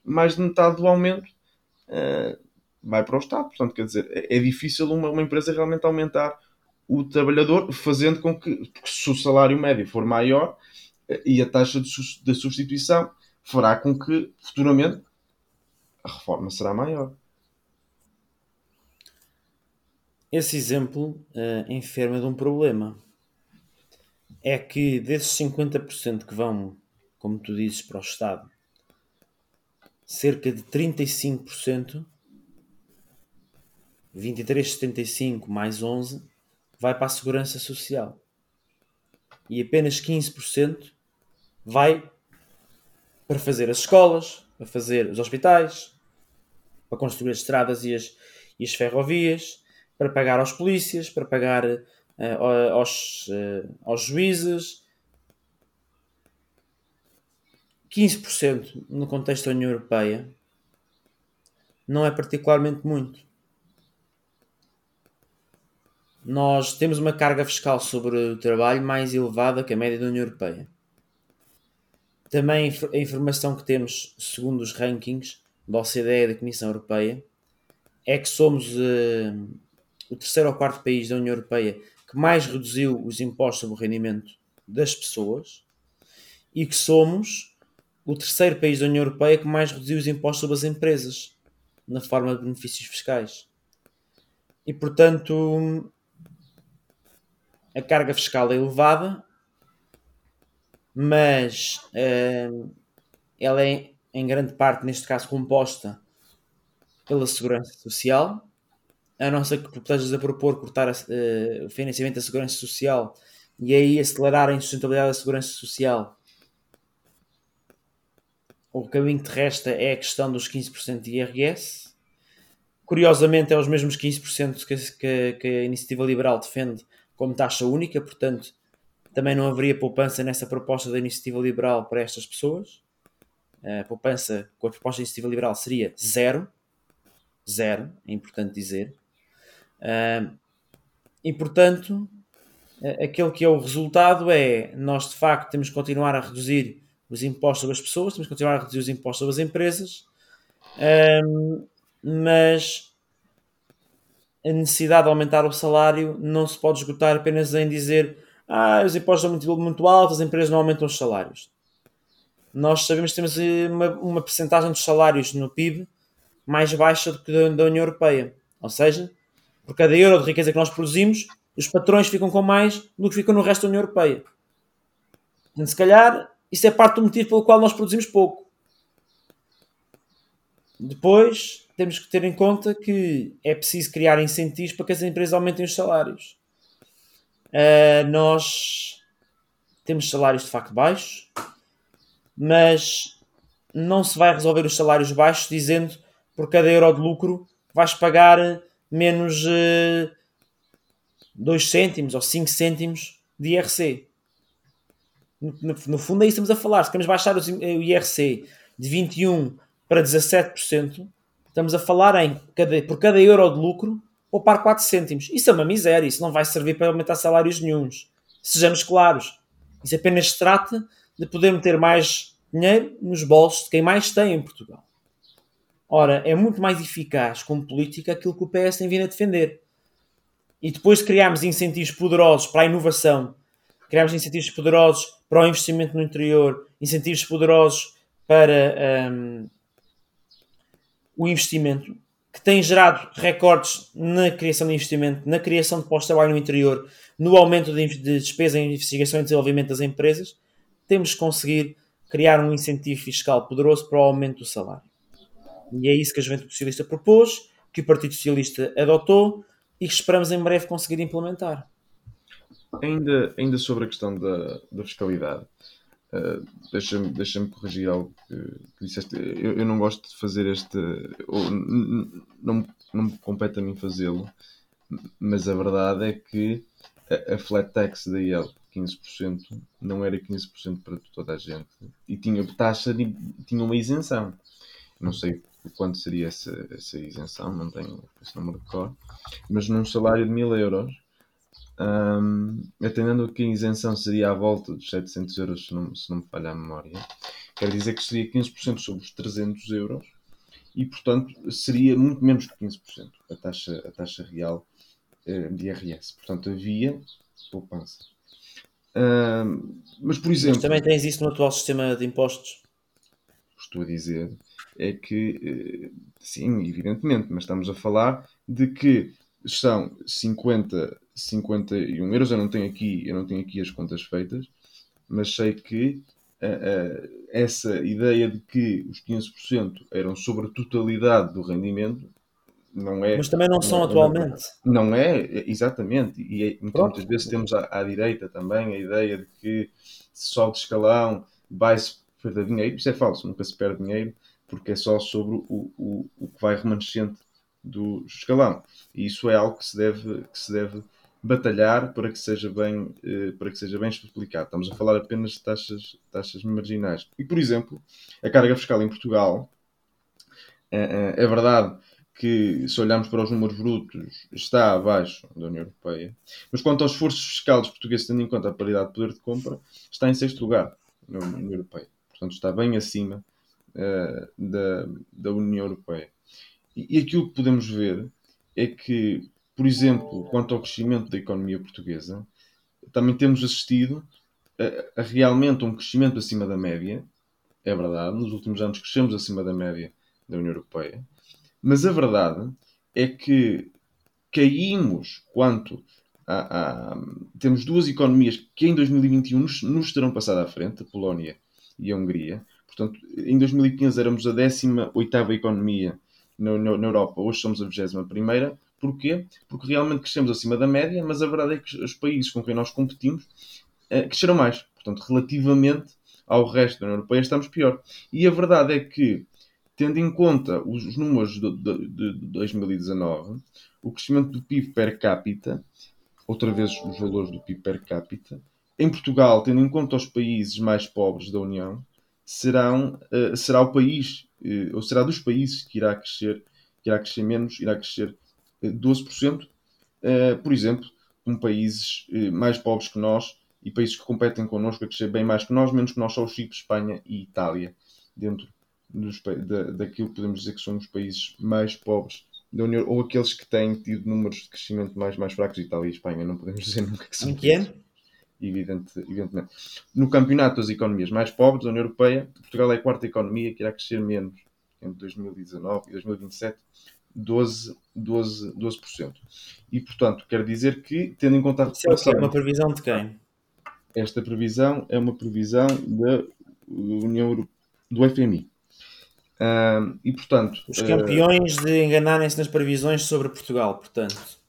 mais de metade do aumento uh, vai para o Estado. Portanto, quer dizer, é, é difícil uma, uma, empresa realmente aumentar o trabalhador, fazendo com que, se o salário médio for maior uh, e a taxa de, de substituição fará com que futuramente a reforma será maior. Esse exemplo uh, enferma de um problema. É que desses 50% que vão, como tu dizes, para o Estado, cerca de 35%, 23,75 mais 11, vai para a Segurança Social. E apenas 15% vai para fazer as escolas, para fazer os hospitais, para construir as estradas e as, e as ferrovias, para pagar aos polícias, para pagar uh, aos, uh, aos juízes. 15% no contexto da União Europeia não é particularmente muito. Nós temos uma carga fiscal sobre o trabalho mais elevada que a média da União Europeia. Também a informação que temos, segundo os rankings da OCDE e da Comissão Europeia, é que somos uh, o terceiro ou quarto país da União Europeia que mais reduziu os impostos sobre o rendimento das pessoas e que somos o terceiro país da União Europeia que mais reduziu os impostos sobre as empresas na forma de benefícios fiscais. E portanto, a carga fiscal é elevada, mas uh, ela é em grande parte, neste caso, composta pela segurança social a não ser que estejas a propor cortar a, uh, o financiamento da segurança social e aí acelerar a insustentabilidade da segurança social, o caminho que te resta é a questão dos 15% de IRS. Curiosamente, é os mesmos 15% que, que, que a iniciativa liberal defende como taxa única, portanto, também não haveria poupança nessa proposta da iniciativa liberal para estas pessoas. A poupança com a proposta da iniciativa liberal seria zero zero, é importante dizer. E portanto, aquele que é o resultado é nós de facto temos que continuar a reduzir os impostos sobre as pessoas, temos que continuar a reduzir os impostos sobre as empresas, mas a necessidade de aumentar o salário não se pode esgotar apenas em dizer ah, os impostos são muito, muito altos, as empresas não aumentam os salários. Nós sabemos que temos uma, uma percentagem dos salários no PIB mais baixa do que da, da União Europeia. Ou seja, por cada euro de riqueza que nós produzimos, os patrões ficam com mais do que ficam no resto da União Europeia. Se calhar, isso é parte do motivo pelo qual nós produzimos pouco. Depois, temos que ter em conta que é preciso criar incentivos para que as empresas aumentem os salários. Uh, nós temos salários de facto baixos, mas não se vai resolver os salários baixos dizendo por cada euro de lucro vais pagar menos uh, 2 cêntimos ou 5 cêntimos de IRC. No, no, no, fundo é isso que estamos a falar. Se queremos baixar o IRC de 21% para 17%, estamos a falar em cada, por cada euro de lucro poupar 4 cêntimos. Isso é uma miséria, isso não vai servir para aumentar salários nenhums. Sejamos claros. Isso apenas se trata de poder meter mais dinheiro nos bolsos de quem mais tem em Portugal. Ora, é muito mais eficaz como política aquilo que o PS tem vindo a defender e depois criámos incentivos poderosos para a inovação, criámos incentivos poderosos para o investimento no interior, incentivos poderosos para um, o investimento, que têm gerado recordes na criação de investimento, na criação de postos de trabalho no interior, no aumento de despesa em investigação e desenvolvimento das empresas, temos que conseguir criar um incentivo fiscal poderoso para o aumento do salário. E é isso que a Juventude Socialista propôs, que o Partido Socialista adotou e que esperamos em breve conseguir implementar. Ainda, ainda sobre a questão da, da fiscalidade, uh, deixa-me deixa corrigir algo que, que disseste. Eu, eu, não gosto de fazer este. Ou, não, não me compete a mim fazê-lo, mas a verdade é que a, a flat tax da IEL 15% não era 15% para toda a gente e tinha taxa de, tinha uma isenção. Não sei quanto seria essa, essa isenção, não tenho esse número de cor, mas num salário de mil euros, um, atendendo que a isenção seria à volta dos 700 euros, se não, se não me falha a memória, quer dizer que seria 15% sobre os 300 euros e, portanto, seria muito menos que 15% a taxa, a taxa real uh, de IRS. Portanto, havia poupança. Uh, mas, por exemplo. Mas também tens isso no atual sistema de impostos? Estou a dizer é que, eh, sim, evidentemente, mas estamos a falar de que são 50, 51 euros. Eu não tenho aqui, eu não tenho aqui as contas feitas, mas sei que uh, uh, essa ideia de que os 15% eram sobre a totalidade do rendimento não é. Mas também não, não são é, atualmente. Não é, exatamente. E é, muitas vezes temos à, à, direita também a ideia de que se sobe de escalão vai-se perder dinheiro. Isso é falso, nunca se perde dinheiro porque é só sobre o, o, o que vai remanescente do escalão. E isso é algo que se deve, que se deve batalhar para que seja bem, eh, para que seja bem explicado. Estamos a falar apenas de taxas, taxas marginais. E, por exemplo, a carga fiscal em Portugal, é, é verdade que, se olharmos para os números brutos, está abaixo da União Europeia. Mas quanto ao esforço fiscal dos portugueses, tendo em conta a paridade de poder de compra, está em sexto lugar na União Europeia. Portanto, está bem acima uh, da, da União Europeia. E, e aquilo que podemos ver é que, por exemplo, quanto ao crescimento da economia portuguesa, também temos assistido a, a, realmente um crescimento acima da média. É verdade, nos últimos anos crescemos acima da média da União Europeia. Mas a verdade é que caímos quanto a, a, temos duas economias que em 2021 nos, nos terão passado à frente, a Polónia e a Hungria, Portanto, em 2015 éramos a 18 economia na, na, na, Europa, hoje somos a 21. Porquê? Porque realmente crescemos acima da média, mas a verdade é que os países com quem nós competimos eh, cresceram mais. Portanto, relativamente ao resto da União Europeia, estamos pior. E a verdade é que, tendo em conta os, os números de, de, de 2019, o crescimento do PIB per capita, outra vez os valores do PIB per capita, em Portugal, tendo em conta os países mais pobres da União, serão, uh, será o país, uh, ou será dos países que irá crescer que irá crescer menos, irá crescer 12%. Uh, por exemplo, com países uh, mais pobres que nós e países que competem connosco a crescer bem mais que nós, menos que nós, só o Chipre, Espanha e Itália, dentro dos, da, daquilo que podemos dizer que são os países mais pobres da União, ou aqueles que têm tido números de crescimento mais, mais fracos, Itália e Espanha, não podemos dizer nunca que são. Em que ano? Evidente, evidentemente. No campeonato das economias mais pobres da União Europeia, Portugal é a quarta economia que irá crescer menos entre 2019 e 2027, 12, 12, 12%. E, portanto, quero dizer que, tendo em conta a recuperação... é uma previsão de quem? Esta previsão é uma previsão da União Europeia, do FMI. Uh, e, portanto... Os campeões uh, de enganarem-se nas previsões sobre Portugal, portanto...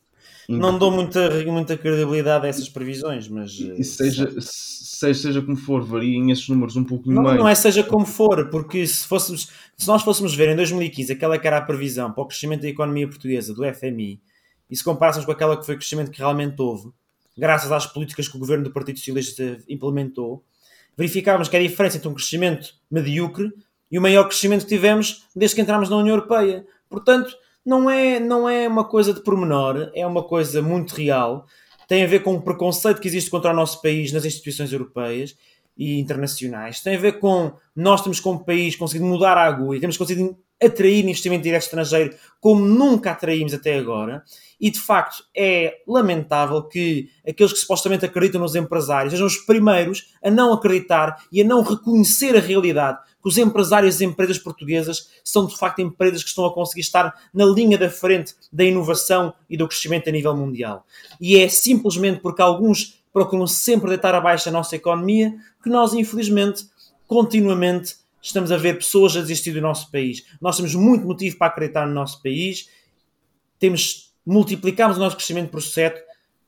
Não dou muita, muita credibilidade a essas previsões, mas. E seja, seja, seja como for, variem esses números um pouquinho não, mais. Não é seja como for, porque se, fôssemos, se nós fôssemos ver em 2015 aquela que era a previsão para o crescimento da economia portuguesa, do FMI, e se comparássemos com aquela que foi o crescimento que realmente houve, graças às políticas que o governo do Partido Socialista implementou, verificávamos que a diferença entre um crescimento medíocre e o maior crescimento que tivemos desde que entramos na União Europeia. Portanto, não é, não é uma coisa de pormenor, é uma coisa muito real. Tem a ver com o preconceito que existe contra o nosso país nas instituições europeias e internacionais. Tem a ver com nós temos como país conseguido mudar a agulha, temos conseguido atrair investimento direto estrangeiro como nunca atraímos até agora. E de facto é lamentável que aqueles que supostamente acreditam nos empresários sejam os primeiros a não acreditar e a não reconhecer a realidade que os empresários e empresas portuguesas são de facto empresas que estão a conseguir estar na linha da frente da inovação e do crescimento a nível mundial. E é simplesmente porque alguns procuram sempre deitar abaixo a nossa economia que nós, infelizmente, continuamente estamos a ver pessoas a desistir do nosso país. Nós temos muito motivo para acreditar no nosso país, temos, multiplicamos o nosso crescimento por sete,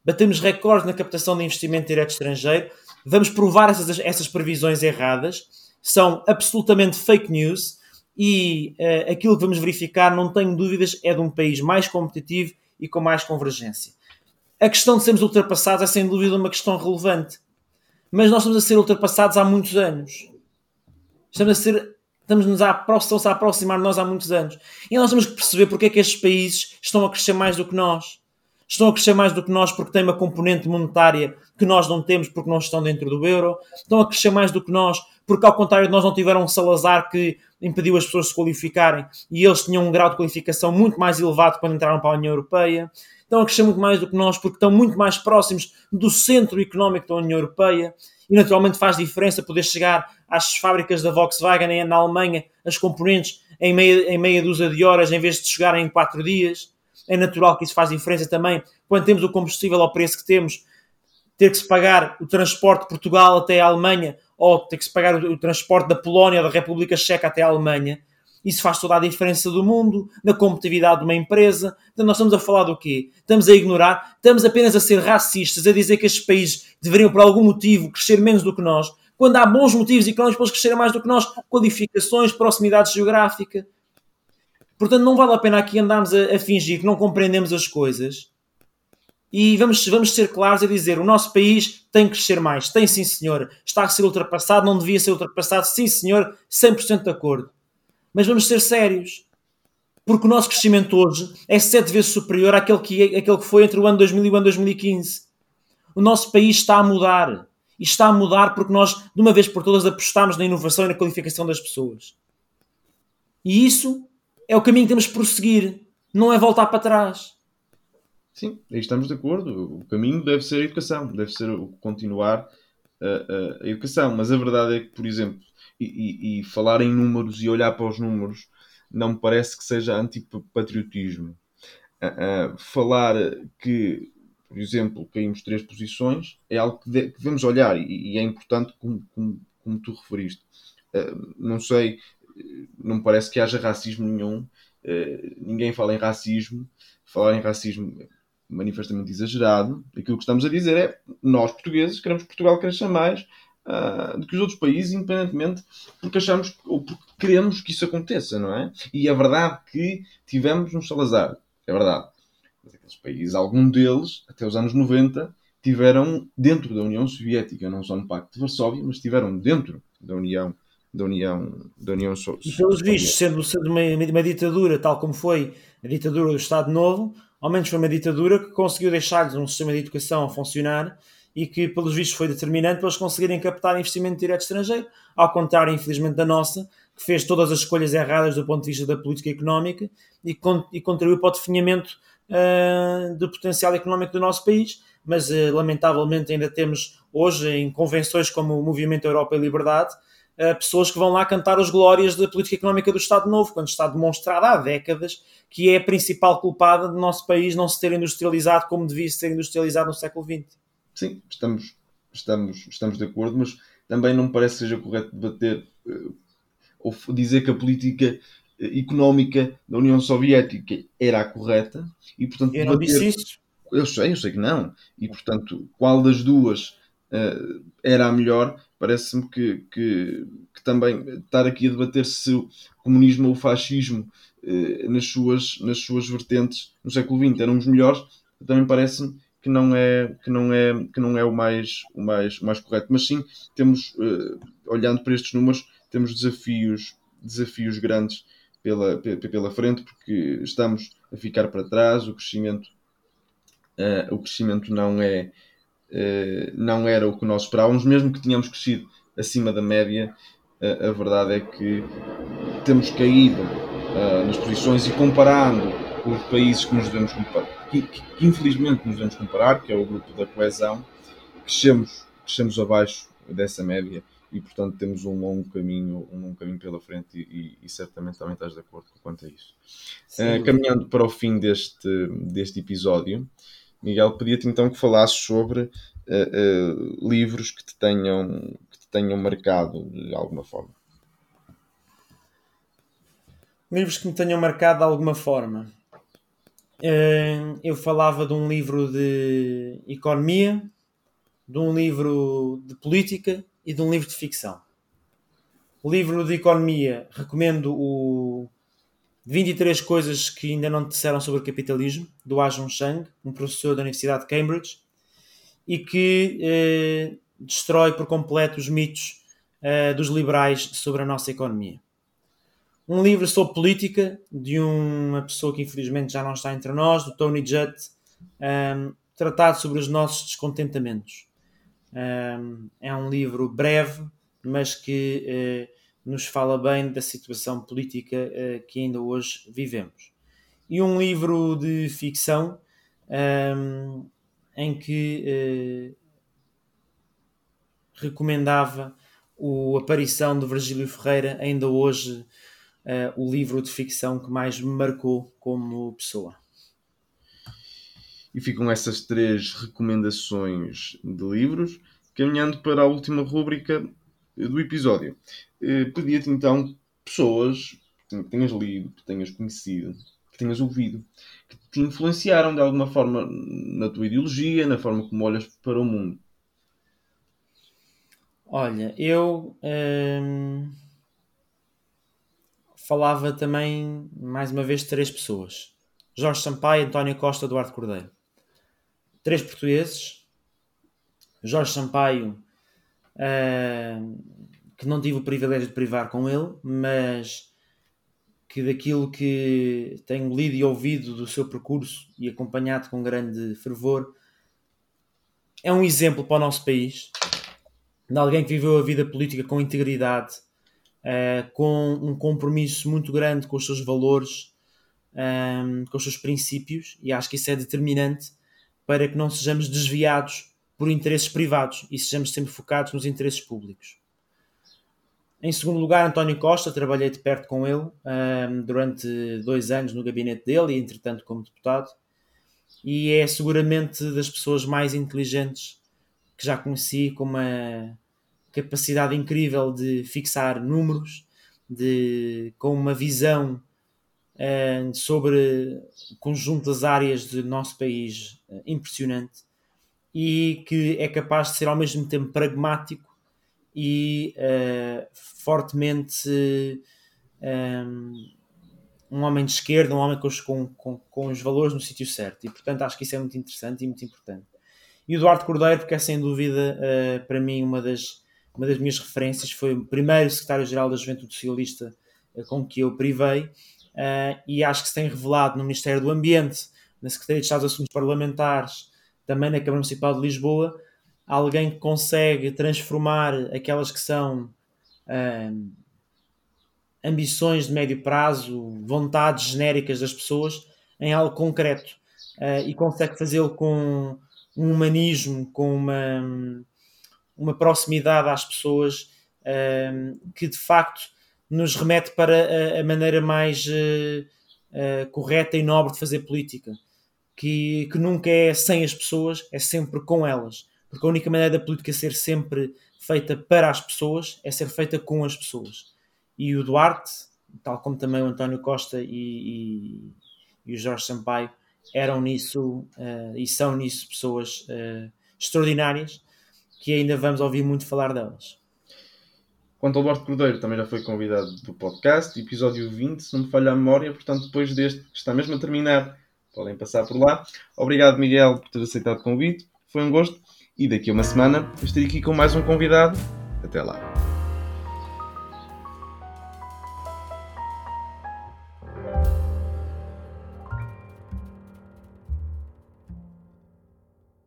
batemos recordes na captação de investimento direto estrangeiro, vamos provar essas, essas previsões erradas são absolutamente fake news e uh, aquilo que vamos verificar, não tenho dúvidas, é de um país mais competitivo e com mais convergência. A questão de sermos ultrapassados é sem dúvida uma questão relevante, mas nós estamos a ser ultrapassados há muitos anos. Estamos a ser estamos-nos a, a aproximar de nós há muitos anos. E nós temos que perceber porque é que estes países estão a crescer mais do que nós. Estão a crescer mais do que nós porque têm uma componente monetária que nós não temos porque não estão dentro do euro. Estão a crescer mais do que nós porque ao contrário de nós não tiveram um Salazar que impediu as pessoas de se qualificarem e eles tinham um grau de qualificação muito mais elevado quando entraram para a União Europeia. Estão a crescer muito mais do que nós porque estão muito mais próximos do centro económico da União Europeia e naturalmente faz diferença poder chegar às fábricas da Volkswagen na Alemanha, as componentes em meia, em meia dúzia de horas em vez de chegarem em quatro dias. É natural que isso faz diferença também quando temos o combustível ao preço que temos, ter que se pagar o transporte de Portugal até a Alemanha ou ter que se pagar o, o transporte da Polónia ou da República Checa até a Alemanha. Isso faz toda a diferença do mundo, na competitividade de uma empresa. Então, nós estamos a falar do quê? Estamos a ignorar, estamos apenas a ser racistas, a dizer que estes países deveriam, por algum motivo, crescer menos do que nós, quando há bons motivos económicos para eles crescerem mais do que nós, qualificações, proximidade geográfica. Portanto, não vale a pena aqui andarmos a, a fingir que não compreendemos as coisas e vamos, vamos ser claros a dizer: o nosso país tem que crescer mais. Tem sim, senhor. Está a ser ultrapassado, não devia ser ultrapassado. Sim, senhor, 100% de acordo. Mas vamos ser sérios. Porque o nosso crescimento hoje é sete vezes superior àquele que, àquele que foi entre o ano 2000 e o ano 2015. O nosso país está a mudar. E está a mudar porque nós, de uma vez por todas, apostamos na inovação e na qualificação das pessoas. E isso é o caminho que temos que prosseguir. Não é voltar para trás. Sim, aí estamos de acordo. O caminho deve ser a educação, deve ser o continuar a, a, educação. Mas a verdade é que, por exemplo, e, e, e, falar em números e olhar para os números não me parece que seja antipatriotismo. Uh, uh, falar que, por exemplo, caímos três posições é algo que, de, que devemos olhar e, e, é importante como, como, como tu referiste. Uh, não sei, não me parece que haja racismo nenhum. ninguém fala em racismo. Falar em racismo manifestamente exagerado. Aquilo que estamos a dizer é nós, portugueses, queremos que Portugal cresça mais uh, do que os outros países, independentemente, porque achamos ou porque queremos que isso aconteça, não é? E é verdade que tivemos um Salazar, é verdade. Mas aqueles países, algum deles, até os anos 90, tiveram dentro da União Soviética, não só no Pacto de Varsóvia, mas estiveram dentro da União da União, da União Soviética. E pelos vistos, sendo, sendo uma, uma, ditadura, tal como foi a ditadura do Estado Novo, ao menos foi uma ditadura que conseguiu deixar-lhes um sistema de educação a funcionar e que, pelos vistos, foi determinante para eles conseguirem captar investimento direto estrangeiro, ao contrário, infelizmente, da nossa, que fez todas as escolhas erradas do ponto de vista da política económica e, con e contribuiu para o definhamento uh, do potencial económico do nosso país, mas uh, lamentavelmente ainda temos hoje em convenções como o Movimento Europa e Liberdade uh, pessoas que vão lá cantar as glórias da política económica do Estado Novo, quando está demonstrado há décadas que é a principal culpada do nosso país não se ter industrializado como devia ser industrializado no século XX. Sim, estamos, estamos, estamos de acordo, mas também não me parece que seja correto debater ou dizer que a política económica da União Soviética era a correta e portanto eu não disse isso eu sei, eu sei que não e portanto qual das duas uh, era a melhor parece-me que, que, que, também estar aqui a debater se o comunismo ou o fascismo uh, nas, suas, nas suas vertentes no século XX eram os melhores também parece-me que não é que não é que não é o mais o mais o mais correto. Mas sim temos uh, olhando para estes números temos desafios desafios grandes pela, pela frente, porque estamos a ficar para trás, o crescimento, uh, o crescimento não, é, uh, não era o que nós esperávamos, mesmo que tenhamos crescido acima da média, uh, a verdade é que temos caído nas posições e comparando com os países que nos devemos comparar, que, que, que, infelizmente nos devemos comparar, que é o grupo da coesão, crescemos, crescemos abaixo dessa média e portanto temos um longo caminho, um longo caminho pela frente e, e certamente também estás de acordo quanto a isso. Uh, caminhando para o fim deste, deste episódio, Miguel, pedia-te então que falasses sobre uh, uh, livros que te, tenham, que te tenham marcado de alguma forma. Livros que me tenham marcado de alguma forma. eu falava de um livro de economia, de um livro de política e de um livro de ficção. O livro de economia, recomendo o 23 coisas que ainda não disseram sobre o capitalismo, do Ajun Chang, um professor da Universidade de Cambridge, e que eh, destrói por completo os mitos eh, dos liberais sobre a nossa economia. Um livro sobre política, de uma pessoa que infelizmente já não está entre nós, do Tony Judd, um, tratado sobre os nossos descontentamentos. Um, é um livro breve, mas que uh, nos fala bem da situação política uh, que ainda hoje vivemos. E um livro de ficção um, em que uh, recomendava a aparição de Virgílio Ferreira, ainda hoje o livro de ficção que mais me marcou como pessoa. E ficam essas três recomendações de livros, caminhando para a última rúbrica do episódio. Eh, pedia-te então pessoas que tenhas lido, que tenhas conhecido, que tenhas ouvido, que te influenciaram de alguma forma na tua ideologia, na forma como olhas para o mundo. Olha, eu hum, falava também, mais uma vez, de três pessoas: Jorge Sampaio, António Costa, Eduardo Cordeiro três portugueses, Jorge Sampaio, uh, que não tive o privilégio de privar com ele, mas que daquilo que tenho lido e ouvido do seu percurso e acompanhado com grande fervor, é um exemplo para o nosso país de alguém que viveu a vida política com integridade, uh, com um compromisso muito grande com os seus valores, um, com os seus princípios, e acho que isso é determinante para que não sejamos desviados por interesses privados e sejamos sempre focados nos interesses públicos. Em segundo lugar, António Costa, trabalhei de perto com ele um, durante dois anos no gabinete dele e, entretanto, como deputado, e é seguramente das pessoas mais inteligentes que já conheci, com uma capacidade incrível de fixar números, de, com uma visão uh, sobre o conjunto das áreas do nosso país uh, impressionante e que é capaz de ser ao mesmo tempo pragmático e uh, fortemente um, um, homem de esquerda, um homem com, com, com os valores no sítio certo. E portanto acho que isso é muito interessante e muito importante. E o Eduardo Cordeiro, porque é sem dúvida para mim uma das uma das minhas referências, foi o primeiro secretário-geral da Juventude Socialista com que eu privei, e acho que se tem revelado no Ministério do Ambiente, na Secretaria de Estado dos Assuntos Parlamentares, também na Câmara Municipal de Lisboa, alguém que consegue transformar aquelas que são ambições de médio prazo, vontades genéricas das pessoas em algo concreto. Uh, e consegue fazê-lo com um humanismo, com uma, uma proximidade às pessoas uh, que de facto nos remete para a, a maneira mais uh, correta e nobre de fazer política, que, que nunca é sem as pessoas, é sempre com elas. Porque a única maneira da política ser sempre feita para as pessoas é ser feita com as pessoas e o Duarte, tal como também o António Costa e, e, e o Jorge Sampaio, eram nisso uh, e são nisso pessoas uh, extraordinárias que ainda vamos ouvir muito falar delas. Quanto ao Duarte Cordeiro, também já foi convidado do podcast, episódio 20, se não me falha a memória, portanto, depois deste, que está mesmo a terminar, podem passar por lá. Obrigado, Miguel, por ter aceitado o convite, foi um gosto. E daqui a uma semana estarei aqui com mais um convidado. Até lá.